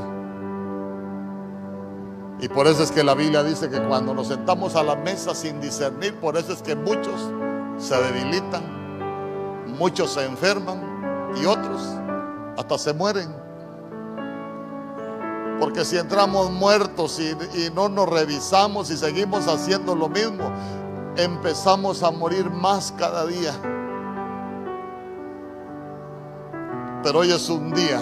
Y por eso es que la Biblia dice que cuando nos sentamos a la mesa sin discernir, por eso es que muchos se debilitan, muchos se enferman y otros hasta se mueren. Porque si entramos muertos y, no nos revisamos y seguimos haciendo lo mismo, empezamos a morir más cada día. Pero hoy es un día